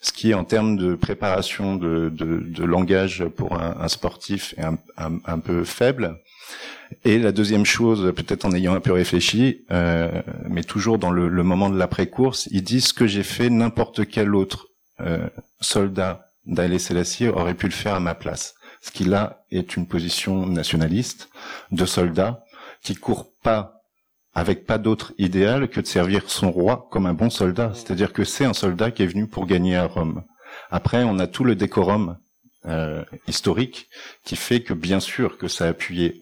ce qui en termes de préparation de, de, de langage pour un, un sportif est un, un, peu faible. Et la deuxième chose, peut-être en ayant un peu réfléchi, euh, mais toujours dans le, le moment de l'après-course, il dit ce que j'ai fait, n'importe quel autre euh, soldat d'Aïlé Selassie aurait pu le faire à ma place. Ce qui là est une position nationaliste de soldat qui court pas avec pas d'autre idéal que de servir son roi comme un bon soldat. C'est-à-dire que c'est un soldat qui est venu pour gagner à Rome. Après, on a tout le décorum euh, historique qui fait que bien sûr que ça a appuyé.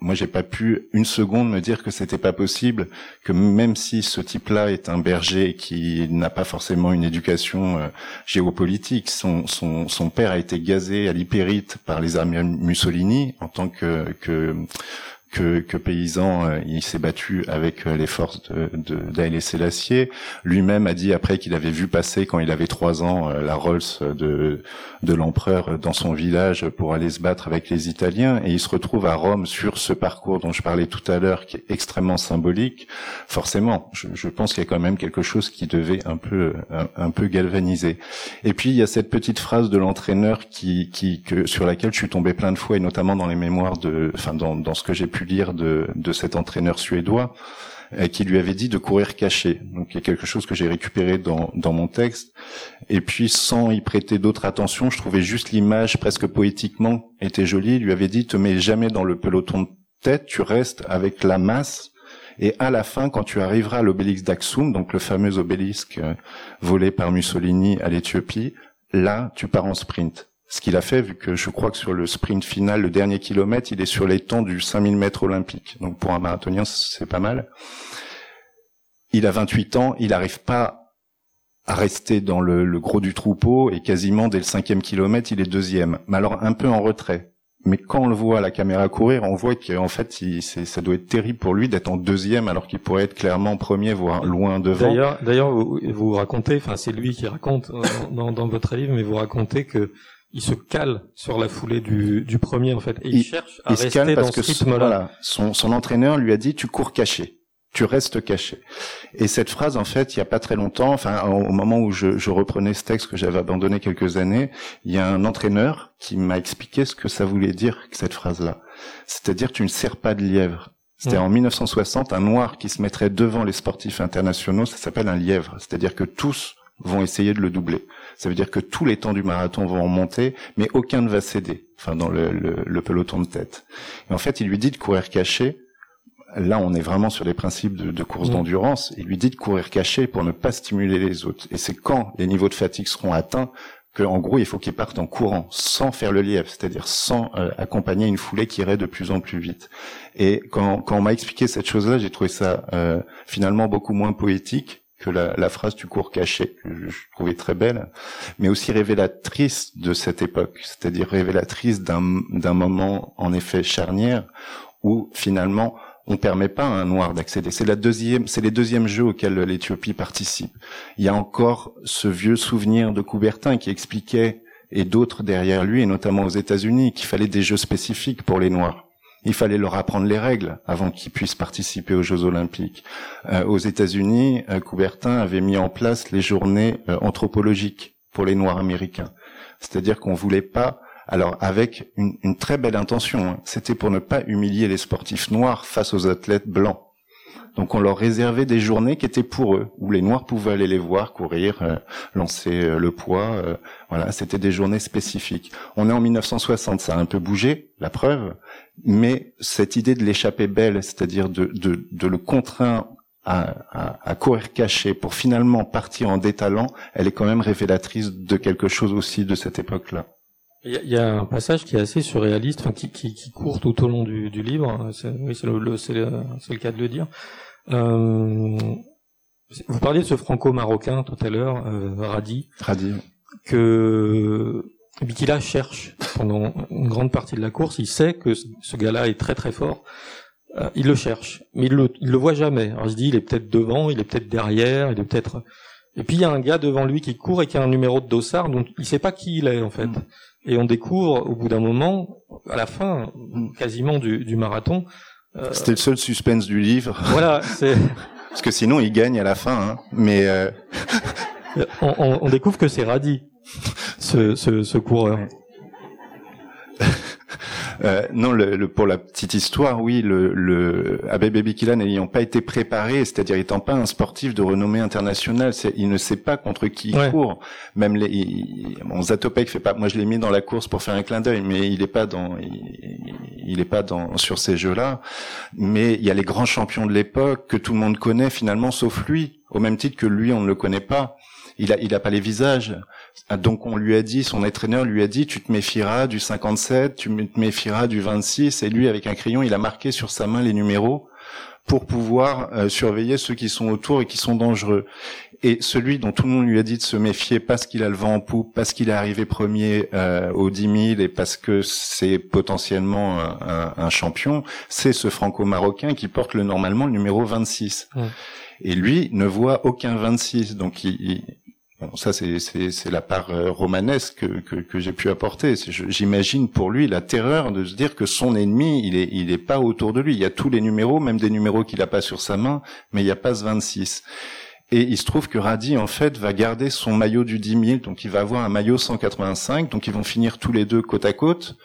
Moi, j'ai pas pu une seconde me dire que c'était pas possible, que même si ce type-là est un berger qui n'a pas forcément une éducation euh, géopolitique, son, son, son père a été gazé à l'hypérite par les armées Mussolini en tant que, que que, que paysan, euh, il s'est battu avec euh, les forces de, de d'Aïlé Sélassié. Lui-même a dit après qu'il avait vu passer quand il avait trois ans euh, la Rolls de, de l'empereur dans son village pour aller se battre avec les Italiens. Et il se retrouve à Rome sur ce parcours dont je parlais tout à l'heure, qui est extrêmement symbolique. Forcément, je, je pense qu'il y a quand même quelque chose qui devait un peu un, peu galvaniser. Et puis il y a cette petite phrase de l'entraîneur qui, qui que, sur laquelle je suis tombé plein de fois, et notamment dans les mémoires de, enfin dans, dans ce que j'ai pu de, de cet entraîneur suédois euh, qui lui avait dit de courir caché. Donc il y a quelque chose que j'ai récupéré dans, dans mon texte. Et puis sans y prêter d'autres attention, je trouvais juste l'image presque poétiquement était jolie. Il lui avait dit te mets jamais dans le peloton de tête, tu restes avec la masse. Et à la fin, quand tu arriveras à l'obélisque d'Aksum, donc le fameux obélisque euh, volé par Mussolini à l'Éthiopie, là, tu pars en sprint ce qu'il a fait, vu que je crois que sur le sprint final, le dernier kilomètre, il est sur les temps du 5000 mètres olympique. Donc pour un marathonien, c'est pas mal. Il a 28 ans, il n'arrive pas à rester dans le, gros du troupeau et quasiment dès le cinquième kilomètre, il est deuxième. Mais alors un peu en retrait. Mais quand on le voit à la caméra courir, on voit qu'en fait, ça doit être terrible pour lui d'être en deuxième alors qu'il pourrait être clairement premier, voire loin devant. D'ailleurs, d'ailleurs, vous, racontez, enfin c'est lui qui raconte euh, dans votre livre, mais vous racontez que il se cale sur la foulée du, du premier en fait et il, cherche à rester dans ce rythme-là. Voilà, son, son entraîneur lui a dit tu cours caché. tu restes caché. Et cette phrase, en fait, il y a pas très longtemps, enfin, au moment où je, je reprenais ce texte que j'avais abandonné quelques années, il y a un entraîneur qui m'a expliqué ce que ça voulait dire, cette phrase-là. C'est-à-dire, tu ne sers pas de lièvre. C'était mmh. en 1960, un noir qui se mettrait devant les sportifs internationaux, ça s'appelle un lièvre. C'est-à-dire que tous vont essayer de le doubler. Ça veut dire que tous les temps du marathon vont monter, mais aucun ne va céder, enfin dans le, le, peloton de tête. Et en fait, il lui dit de courir caché. Là, on est vraiment sur les principes de, de course mmh. d'endurance. Il lui dit de courir caché pour ne pas stimuler les autres. Et c'est quand les niveaux de fatigue seront atteints que, en gros, il faut qu'il parte en courant, sans faire le lièvre, c'est-à-dire sans euh, accompagner une foulée qui irait de plus en plus vite. Et quand, quand on m'a expliqué cette chose-là, j'ai trouvé ça euh, finalement beaucoup moins poétique que la, phrase tu cours caché, que je, trouvais très belle, mais aussi révélatrice de cette époque, c'est-à-dire révélatrice d'un moment en effet charnière où finalement on permet pas à un noir d'accéder. C'est la deuxième, c'est les deuxièmes jeux auxquels l'Éthiopie participe. Il y a encore ce vieux souvenir de Coubertin qui expliquait et d'autres derrière lui, et notamment aux États-Unis, qu'il fallait des jeux spécifiques pour les noirs. Il fallait leur apprendre les règles avant qu'ils puissent participer aux Jeux Olympiques. Euh, aux États-Unis, euh, Coubertin avait mis en place les journées euh, anthropologiques pour les Noirs américains. C'est-à-dire qu'on voulait pas, alors avec une, très belle intention, hein, c'était pour ne pas humilier les sportifs noirs face aux athlètes blancs. Donc on leur réservait des journées qui étaient pour eux, où les Noirs pouvaient aller les voir courir, euh, lancer euh, le poids. Euh, voilà, c'était des journées spécifiques. On est en 1960, ça a un peu bougé, la preuve, mais cette idée de l'échapper belle, c'est-à-dire de, le contraindre à, à, à, courir caché pour finalement partir en détalant, elle est quand même révélatrice de quelque chose aussi de cette époque-là. Il y, a un passage qui est assez surréaliste, enfin, qui, qui, qui court tout au long du, du livre. Oui, c'est le, le, le, cas de le dire. Euh, vous parliez de ce franco-marocain tout à l'heure, euh, Radi. Radi. Que Bikila cherche pendant une grande partie de la course. Il sait que ce gars-là est très très fort. Euh, il le cherche, mais il le, il le voit jamais. Alors il se dit, il est peut-être devant, il est peut-être derrière, il est peut-être. Et puis il y a un gars devant lui qui court et qui a un numéro de dossard, donc il sait pas qui il est en fait. Mm. Et on découvre au bout d'un moment, à la fin quasiment du, du marathon. Euh, C'était le seul suspense du livre. Voilà, c'est. Parce que sinon il gagne à la fin, hein. mais. Euh... on, on, on, découvre que c'est Radi, ce, ce, ce coureur. Euh, non, le, le, pour la petite histoire, oui, le, le Abebe Bikila n'ayant pas été préparé, c'est-à-dire étant pas un sportif de renommée internationale, il ne sait pas contre qui il court. Même les, il, bon, Zatopek fait pas. Moi, je l'ai mis dans la course pour faire un clin d'œil, mais il est pas dans, il, il est pas dans sur ces jeux-là. Mais il y a les grands champions de l'époque que tout le monde connaît finalement, sauf lui, au même titre que lui, on ne le connaît pas il a, il a pas les visages. Donc on lui a dit, son entraîneur lui a dit, tu te méfieras du 57, tu te méfieras du 26. Et lui, avec un crayon, il a marqué sur sa main les numéros pour pouvoir euh, surveiller ceux qui sont autour et qui sont dangereux. Et celui dont tout le monde lui a dit de se méfier parce qu'il a le vent en poupe, parce qu'il est arrivé premier euh, aux 10 000 et parce que c'est potentiellement un, un, champion, c'est ce franco-marocain qui porte le normalement le numéro 26. Et lui ne voit aucun 26, donc il, Ça, c'est la part euh, romanesque que, j'ai pu apporter. J'imagine pour lui la terreur de se dire que son ennemi, il est, il est pas autour de lui. Il y a tous les numéros, même des numéros qu'il a pas sur sa main, mais il n'y a pas ce 26. Et il se trouve que Radi, en fait, va garder son maillot du 10 000, donc il va avoir un maillot 185, donc ils vont finir tous les deux côte à côte.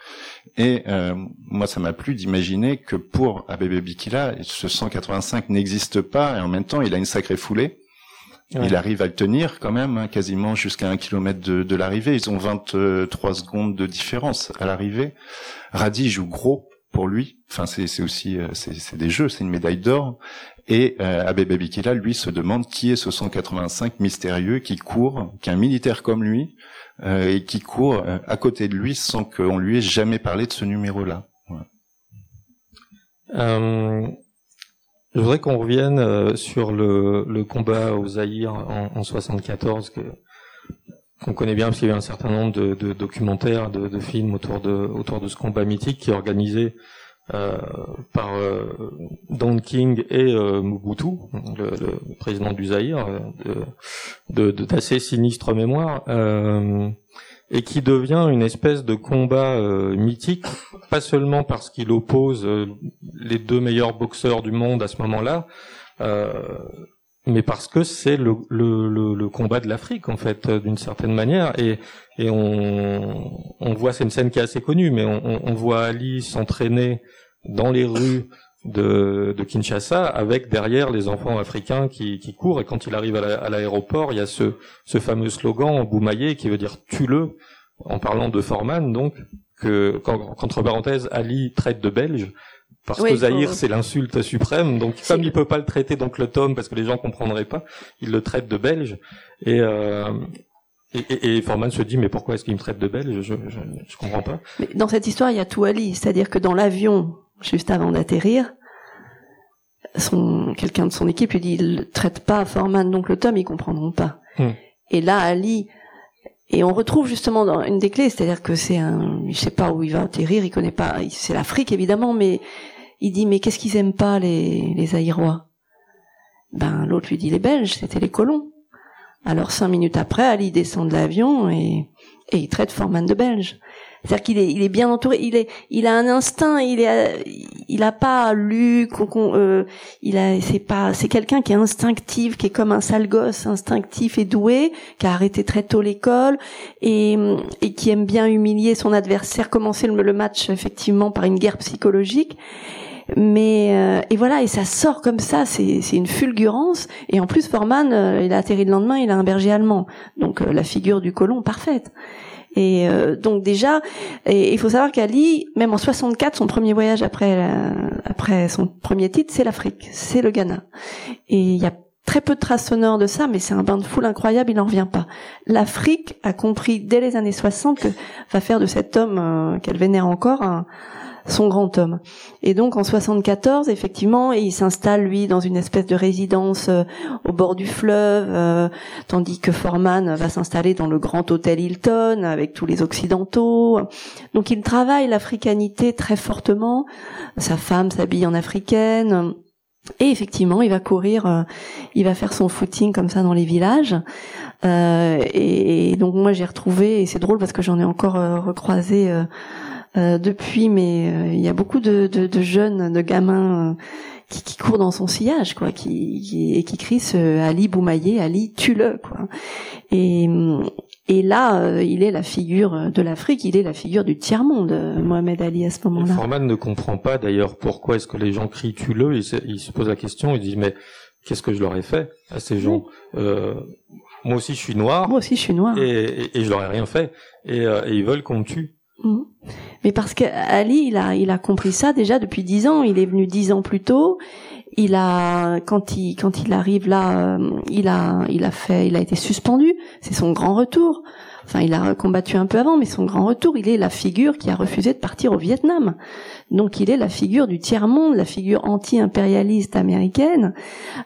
Et euh, moi, ça m'a plu d'imaginer que pour Abebe Bikila, ce 185 n'existe pas, et en même temps, il a une sacrée foulée. Il arrive à le tenir quand même, hein, quasiment jusqu'à un kilomètre de, de l'arrivée. Ils ont 23 secondes de différence à l'arrivée. Radi joue gros pour lui. Enfin, c'est aussi euh, c'est des jeux, c'est une médaille d'or. Et euh, Abe Bikila, lui, se demande qui est ce 185 mystérieux qui court, qui est un militaire comme lui, euh, et qui court euh, à côté de lui sans qu'on lui ait jamais parlé de ce numéro-là. Euh, je voudrais qu'on revienne euh, sur le, le, combat au Zaïre en, en 74 que qu'on connaît bien parce qu'il y a eu un certain nombre de, de documentaires, de, de, films autour de autour de ce combat mythique qui est organisé euh, par euh, Don King et euh, Mobutu, le, le, président du Zaïre, de d'assez sinistre mémoire. Euh, et qui devient une espèce de combat euh, mythique, pas seulement parce qu'il oppose euh, les deux meilleurs boxeurs du monde à ce moment-là, mais parce que c'est le, le, le, combat de l'Afrique en fait d'une certaine manière. Et, et on, on voit c'est une scène qui est assez connue mais on, on voit Ali s'entraîner dans les rues de, de, Kinshasa avec derrière les enfants africains qui, qui courent et quand il arrive à l'aéroport il y a ce, ce fameux slogan Boumaillé qui veut dire tue-le en parlant de Forman donc que qu'entre parenthèses Ali traite de Belge parce que Zahir, c'est l'insulte suprême. Donc, comme il peut pas le traiter donc le tome parce que les gens comprendraient pas, il le traite de belge. Et, euh, et, et, Forman se dit mais pourquoi est-ce qu'il me traite de belge? Je, je, je, comprends pas. Mais dans cette histoire, il y a tout Ali, c'est-à-dire que dans l'avion, juste avant d'atterrir, son quelqu'un de son équipe lui dit il traite pas Forman donc le tome ils comprendront pas. Hmm. Et là Ali et on retrouve justement dans une des clés, c'est-à-dire que c'est un, je sais pas où il va atterrir, il connaît pas, c'est l'Afrique évidemment, mais il dit mais qu'est-ce qu'ils aiment pas les les Aïrois? Ben l'autre lui dit les Belges, c'était les colons. Alors cinq minutes après, Ali descend de l'avion et, et il traite Forman de Belge. C'est-à-dire qu'il est, il est bien entouré. Il est, il a un instinct. Il est, il a pas lu. Euh, il a, c'est pas, c'est quelqu'un qui est instinctif, qui est comme un sale gosse, instinctif et doué, qui a arrêté très tôt l'école et, et qui aime bien humilier son adversaire. Commencer le, le match effectivement par une guerre psychologique mais euh, et voilà et ça sort comme ça c'est c'est une fulgurance et en plus Forman euh, il a atterri le lendemain il a un berger allemand donc la figure du colon parfaite et euh, donc déjà, il faut savoir qu'Ali, même en 64, son premier voyage après après son premier titre, c'est l'Afrique, c'est le Ghana. Et il y a très peu de traces sonores de ça, mais c'est un bain de foule incroyable, il n'en revient pas. L'Afrique a compris dès les années 60 que va faire de cet homme euh, qu'elle vénère encore un, son grand homme. Et donc en 74, effectivement, il s'installe lui dans une espèce de résidence euh, au bord du fleuve, euh, tandis que Forman va s'installer dans le grand hôtel Hilton avec tous les occidentaux. Donc il travaille l'africanité très fortement. Sa femme s'habille en africaine. Et effectivement, il va courir, euh, il va faire son footing comme ça dans les villages. et, donc moi j'ai retrouvé, et c'est drôle parce que j'en ai encore recroisé euh, depuis, mais euh, il y a beaucoup de, de, de jeunes, de gamins euh, qui, qui, courent dans son sillage, quoi, qui, qui et qui crient ce Ali Boumaillé, Ali tue-le, quoi. Et, et là, il est la figure de l'Afrique, il est la figure du tiers monde, Mohamed Ali à ce moment-là. Forman ne comprend pas d'ailleurs pourquoi est-ce que les gens crient tue-le. Il, il, se pose la question, il dit mais qu'est-ce que je leur ai fait à ces gens euh, Moi aussi je suis noir. Moi aussi je suis noir. Et, et, et je leur ai rien fait. Et, et ils veulent qu'on me tue. Mmh. Mais parce qu'Ali, il a, il a compris ça déjà depuis dix ans. Il est venu dix ans plus tôt. Il a, quand il, quand il arrive là, euh, il a, il a fait, il a été suspendu. C'est son grand retour. Enfin, il a combattu un peu avant, mais son grand retour, il est la figure qui a refusé de partir au Vietnam. Donc, il est la figure du tiers monde, la figure anti-impérialiste américaine.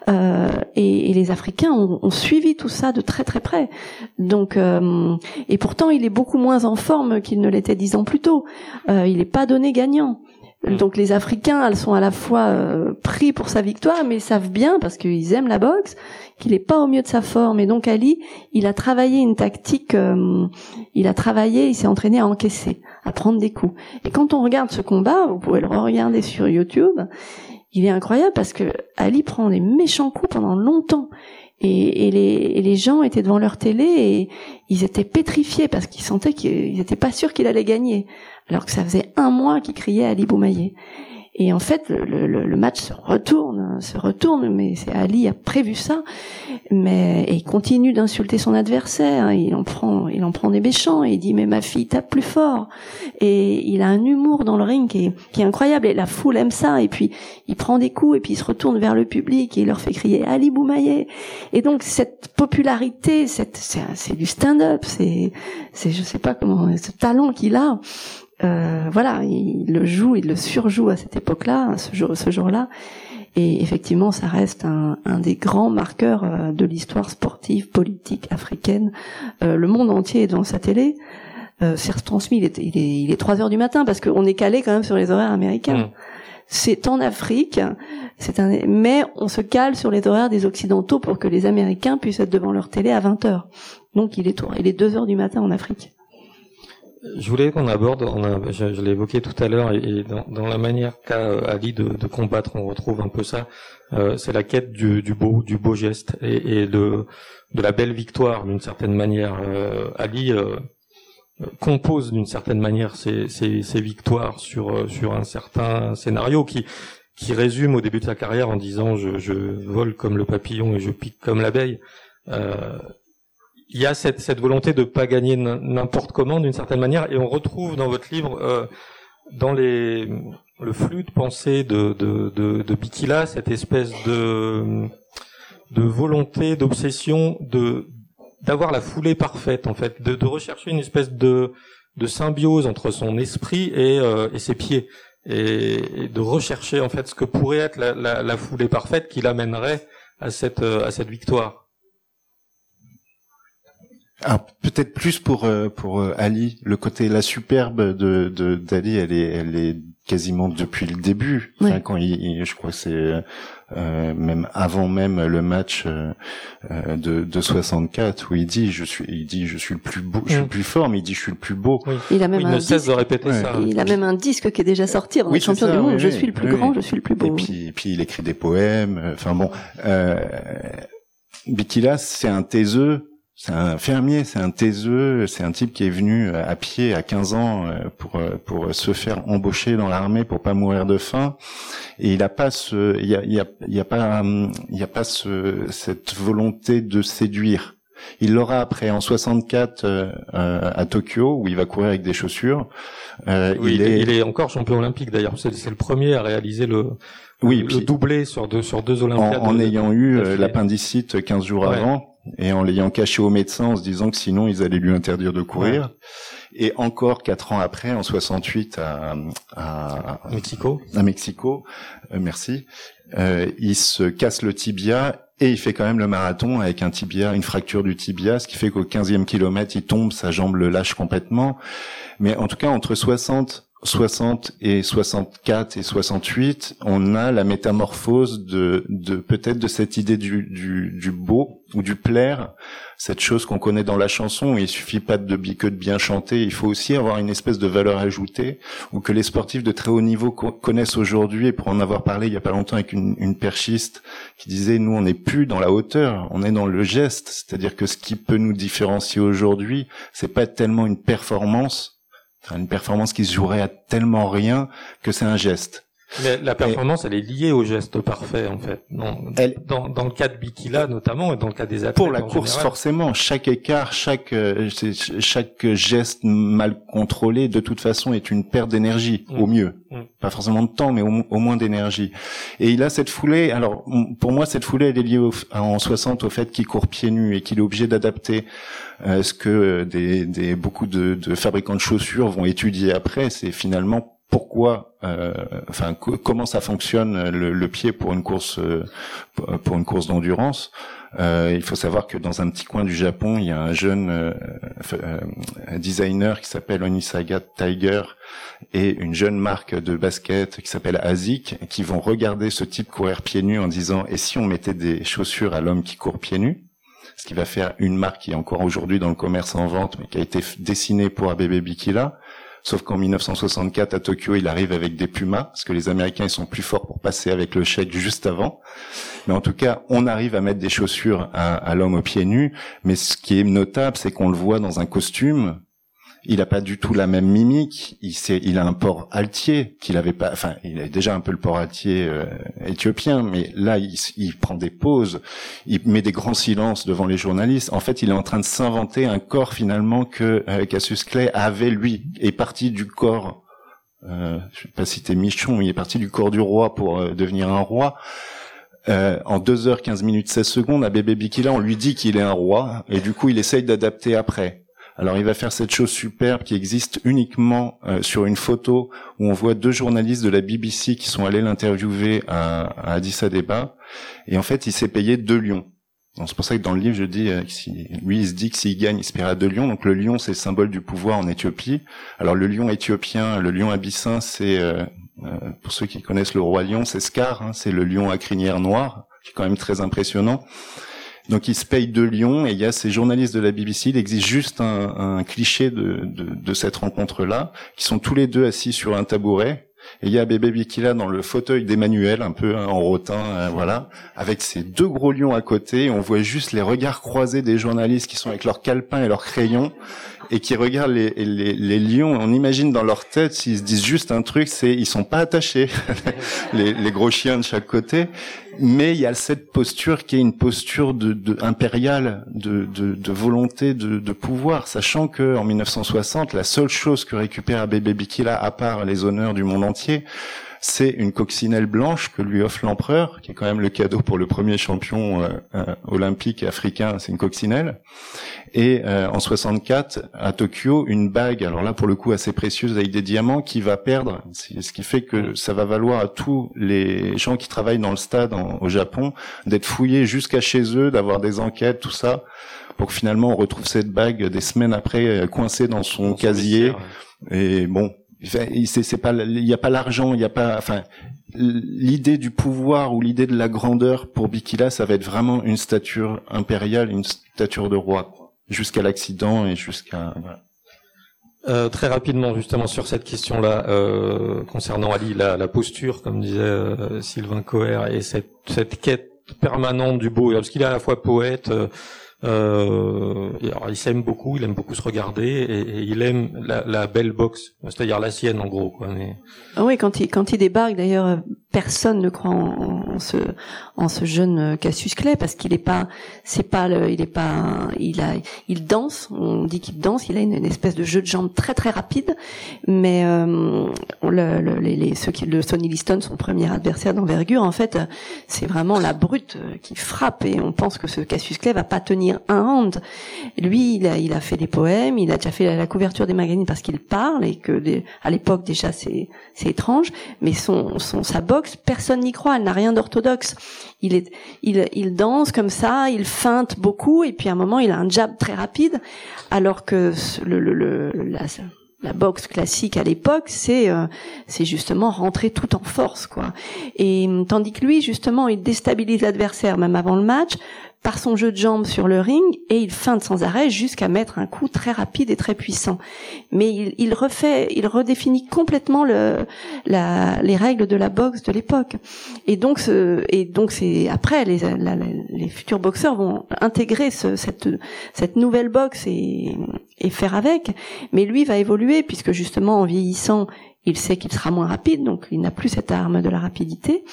Euh, et, les Africains ont, ont, suivi tout ça de très très près. Donc, euh, et pourtant, il est beaucoup moins en forme qu'il ne l'était dix ans plus tôt. Euh, il n'est pas donné gagnant. Mm. Donc les Africains, elles sont à la fois euh, pris pour sa victoire, mais ils savent bien parce qu'ils aiment la boxe qu'il est pas au mieux de sa forme. Et donc Ali, il a travaillé une tactique, euh, il a travaillé, il s'est entraîné à encaisser, à prendre des coups. Et quand on regarde ce combat, vous pouvez le regarder sur YouTube, il est incroyable parce que Ali prend des méchants coups pendant longtemps. Et, et, les, et, les, gens étaient devant leur télé et ils étaient pétrifiés parce qu'ils sentaient qu'ils n'étaient pas sûrs qu'il allait gagner alors que ça faisait un mois qu'il criait Ali Boumaillé. Et en fait, le, le, le, match se retourne, se retourne, mais c'est Ali a prévu ça, mais et il continue d'insulter son adversaire. Il en prend, il en prend des méchants et il dit mais ma fille tape plus fort. Et il a un humour dans le ring qui est, qui est incroyable et la foule aime ça. Et puis il prend des coups et puis il se retourne vers le public et il leur fait crier Ali Boumaillé. Et donc cette popularité, cette, c'est, du stand-up, c'est, c'est je sais pas comment, ce talent qu'il a euh, voilà, il le joue, il le surjoue à cette époque-là, ce jour, ce jour-là. Et effectivement, ça reste un, un des grands marqueurs euh, de l'histoire sportive, politique africaine. Euh, le monde entier est devant sa télé. Euh, c'est retransmis, il est, il est, il est 3 heures du matin parce qu'on est calé quand même sur les horaires américains. Mmh. C'est en Afrique, c'est un, mais on se cale sur les horaires des Occidentaux pour que les Américains puissent être devant leur télé à 20 heures. Donc il est, il est 2 heures du matin en Afrique. Je voulais qu'on aborde, on a, je, l'ai évoqué tout à l'heure, et, dans, la manière qu'a euh, Ali de, combattre, on retrouve un peu ça. Euh, c'est la quête du, beau, du beau geste et, de, la belle victoire d'une certaine manière. Euh, Ali compose d'une certaine manière ses, victoires sur un certain scénario qui qui résume au début de sa carrière en disant je, vole comme le papillon et je pique comme l'abeille. Il y a cette, cette volonté de pas gagner n'importe comment d'une certaine manière, et on retrouve dans votre livre, euh, dans les, le flux de pensée de, de, de, de Bikila, cette espèce de, de volonté, d'obsession, de d'avoir la foulée parfaite en fait, de, de rechercher une espèce de, de symbiose entre son esprit et, euh, et ses pieds, et, de rechercher en fait ce que pourrait être la, la, la foulée parfaite qui l'amènerait à cette, à cette victoire. Alors peut-être plus pour euh, pour euh, Ali, le côté la superbe de de d'Ali, elle est elle est quasiment depuis le début. Enfin, quand il, je crois que c'est euh, même avant même le match euh, de de 64 où il dit je suis il dit je suis le plus beau, je suis le plus fort, mais il dit je suis le plus beau. Il a même un ne disque, de répéter ça. Il a même un disque qui est déjà sorti en champion du monde. je suis le plus grand, je suis le plus beau. Et puis puis il écrit des poèmes. Enfin bon, euh, Bikila c'est un taiseux c'est un fermier, c'est un taiseux, c'est un type qui est venu euh, à pied à 15 ans euh, pour euh, pour se faire embaucher dans l'armée pour pas mourir de faim. Et il a pas ce, il y a, il y a, il y a pas, il y a pas ce, cette volonté de séduire. Il l'aura après en 64 euh, à Tokyo où il va courir avec des chaussures. Euh, il, est... il, est... encore champion olympique d'ailleurs. C'est le premier à réaliser le, oui, le doublé sur deux sur deux Olympiades. En, ayant eu l'appendicite 15 jours avant et en l'ayant caché au médecin en se disant que sinon ils allaient lui interdire de courir. Et encore quatre ans après, en 68 à, à Mexico, à Mexico, euh, merci, euh, il se casse le tibia et il fait quand même le marathon avec un tibia, une fracture du tibia, ce qui fait qu'au 15e kilomètre, il tombe, sa jambe le lâche complètement. Mais en tout cas, entre 60 60 et 64 et 68, on a la métamorphose de, de peut-être de cette idée du, du, du, beau ou du plaire, cette chose qu'on connaît dans la chanson. Il suffit pas de que de bien chanter, il faut aussi avoir une espèce de valeur ajoutée, ou que les sportifs de très haut niveau connaissent aujourd'hui. Et pour en avoir parlé il y a pas longtemps avec une, une perchiste qui disait nous on n'est plus dans la hauteur, on est dans le geste, c'est-à-dire que ce qui peut nous différencier aujourd'hui, c'est pas tellement une performance une performance qui se jouerait à tellement rien que c'est un geste. Mais la performance, elle est liée au geste parfait, en fait. Dans, elle, dans, dans le cas de Bikila, notamment, et dans le cas des athlètes. Pour la course, forcément, chaque écart, chaque euh, chaque geste mal contrôlé, de toute façon, est une perte d'énergie, au mm. mieux. Mm. Pas forcément de temps, mais au, moins d'énergie. Et il a cette foulée. Alors, pour moi, cette foulée, elle est liée en 60 au fait qu'il court pieds nus et qu'il est obligé d'adapter euh, ce que des, des beaucoup de, de fabricants de chaussures vont étudier après. C'est finalement pourquoi, euh, enfin comment ça fonctionne le, le, pied pour une course euh, pour une course d'endurance. Euh, il faut savoir que dans un petit coin du Japon, il y a un jeune euh, euh designer qui s'appelle Onisaga Tiger et une jeune marque de basket qui s'appelle ASIC qui vont regarder ce type courir pieds nus en disant et si on mettait des chaussures à l'homme qui court pieds nus? Ce qui va faire une marque qui est encore aujourd'hui dans le commerce en vente mais qui a été dessinée pour ABB Bikila Sauf qu'en 1964, à Tokyo, il arrive avec des Pumas, parce que les Américains, ils sont plus forts pour passer avec le chèque juste avant. Mais en tout cas, on arrive à mettre des chaussures à, à l'homme aux pieds nus. Mais ce qui est notable, c'est qu'on le voit dans un costume il a pas du tout la même mimique. Il sait, il a un port altier qu'il avait pas. Enfin, il a déjà un peu le port altier euh, éthiopien, mais là, il, prend des pauses, il met des grands silences devant les journalistes. En fait, il est en train de s'inventer un corps finalement que euh, Cassius Clay avait lui, est parti du corps. Euh, je vais pas citer Michon, il est parti du corps du roi pour euh, devenir un roi. Euh, en 2 heures 15 minutes 16 secondes, à Bébé Bikila, on lui dit qu'il est un roi, et du coup, il essaye d'adapter après. Alors il va faire cette chose superbe qui existe uniquement euh, sur une photo où on voit deux journalistes de la BBC qui sont allés l'interviewer à, à Addis Abeba. Et en fait, il s'est payé deux lions. C'est pour ça que dans le livre, je dis, euh, lui, il se dit que s'il gagne, il se paiera deux lions. Donc le lion, c'est le symbole du pouvoir en Éthiopie. Alors le lion éthiopien, le lion abyssin, c'est, euh, pour ceux qui connaissent le roi lion, c'est Scar, hein, c'est le lion à crinière noire, qui est quand même très impressionnant. Donc il se paye deux lions et il y a ces journalistes de la BBC. Il existe juste un, cliché de, de, de cette rencontre-là, qui sont tous les deux assis sur un tabouret et il y a bébé Bikila dans le fauteuil d'Emmanuel, un peu hein, en rotin, euh, voilà, avec ces deux gros lions à côté. on voit juste les regards croisés des journalistes qui sont avec leurs calepins et leurs crayons et qui regardent les, les, les lions. On imagine dans leur tête, s'ils se disent juste un truc, c'est ils sont pas attachés, les, les gros chiens de chaque côté mais il y a cette posture qui est une posture de, de impériale, de, de, de volonté de, de, pouvoir, sachant que en 1960, la seule chose que récupère Bébé Bikila, à part les honneurs du monde entier, c'est une coccinelle blanche que lui offre l'empereur, qui est quand même le cadeau pour le premier champion euh, euh, olympique africain, c'est une coccinelle. Et euh, en 64, à Tokyo, une bague, alors là pour le coup assez précieuse avec des diamants, qui va perdre, ce qui fait que ça va valoir à tous les gens qui travaillent dans le stade au Japon d'être fouillés jusqu'à chez eux, d'avoir des enquêtes, tout ça, pour que finalement on retrouve cette bague des semaines après coincée dans son casier. Et bon, c'est pas il n'y a pas l'argent il n'y a pas enfin l'idée du pouvoir ou l'idée de la grandeur pour Bikila ça va être vraiment une stature impériale une stature de roi jusqu'à l'accident et jusqu'à euh, très rapidement justement sur cette question-là euh, concernant Ali la, la, posture comme disait euh, Sylvain Coher et cette, cette quête permanente du beau parce qu'il est à la fois poète euh, euh, alors, il s'aime beaucoup, il aime beaucoup se regarder et, il aime la, belle boxe, c'est-à-dire la sienne en gros. Quoi, ah oui, quand il débarque, d'ailleurs, personne ne croit en, ce jeune Cassius Clay parce qu'il est pas, c'est pas il est pas, il danse. On dit qu'il danse. Il a une, espèce de jeu de jambes très très rapide, mais euh, le, le, ceux qui, le Sonny Liston, son premier adversaire d'envergure, en fait, c'est vraiment la brute qui frappe et on pense que ce Cassius Clay va pas tenir un round. Lui, il a, il a fait des poèmes, il a déjà fait la, couverture des magazines parce qu'il parle et que à l'époque déjà c'est c'est étrange, mais son, son sa boxe, personne n'y croit, elle n'a rien d'orthodoxe. Il est il il danse comme ça, il feinte beaucoup et puis à un moment il a un jab très rapide, alors que le le, le la, la boxe classique à l'époque, c'est euh, c'est justement rentrer tout en force quoi. Et tandis que lui justement, il déstabilise l'adversaire même avant le match par son jeu de jambes sur le ring et il feinte sans arrêt jusqu'à mettre un coup très rapide et très puissant. Mais il, il refait, il redéfinit complètement le, la, les règles de la boxe de l'époque. Et donc, ce, et donc c'est après les, les futurs boxeurs vont intégrer ce, cette, cette nouvelle boxe et, et faire avec. Mais lui va évoluer puisque justement en vieillissant, il sait qu'il sera moins rapide, donc il n'a plus cette arme de la rapidité.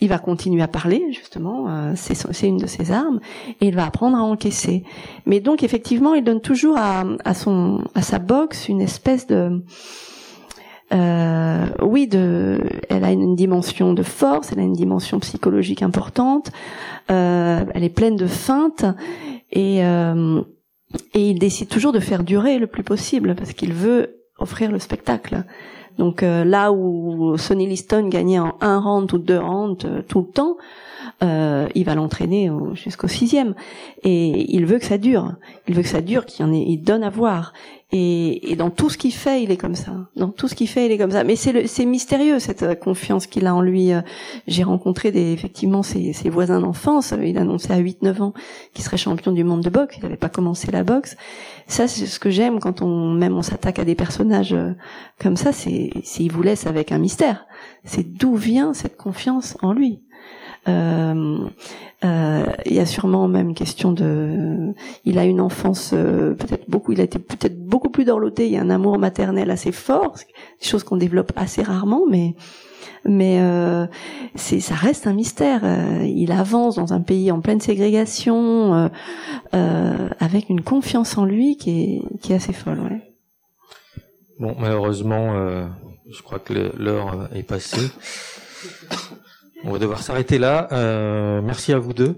Il va continuer à parler, justement, euh, c'est une de ses armes, et il va apprendre à encaisser. Mais donc effectivement, il donne toujours à, à son, à sa boxe une espèce de, euh, oui, de, elle a une dimension de force, elle a une dimension psychologique importante, euh, elle est pleine de feintes et euh, et il décide toujours de faire durer le plus possible parce qu'il veut offrir le spectacle. Donc euh, là où Sonny Liston gagnait en un round ou deux rounds euh, tout le temps, euh, il va l'entraîner jusqu'au sixième. Et il veut que ça dure. Il veut que ça dure, qu'il en ait, il donne à voir. Et, et, dans tout ce qu'il fait, il est comme ça. Dans tout ce qu'il fait, il est comme ça. Mais c'est, mystérieux cette confiance qu'il a en lui. J'ai rencontré des, effectivement ses, ses voisins d'enfance. Il annonçait à 8-9 ans qu'il serait champion du monde de boxe. Il n'avait pas commencé la boxe. Ça, c'est ce que j'aime quand on même on s'attaque à des personnages comme ça. C'est, c'est il vous laisse avec un mystère. C'est d'où vient cette confiance en lui? Euh, euh, il y a sûrement même question de, il a une enfance euh, peut-être beaucoup, il a été peut-être beaucoup plus dorloté. Il y a un amour maternel assez fort, des choses qu'on développe assez rarement, mais mais ça reste un mystère. Il avance dans un pays en pleine ségrégation, avec une confiance en lui qui est qui est assez folle. Bon, malheureusement, je crois que l'heure est passée. On va devoir s'arrêter là. Euh, merci à vous deux.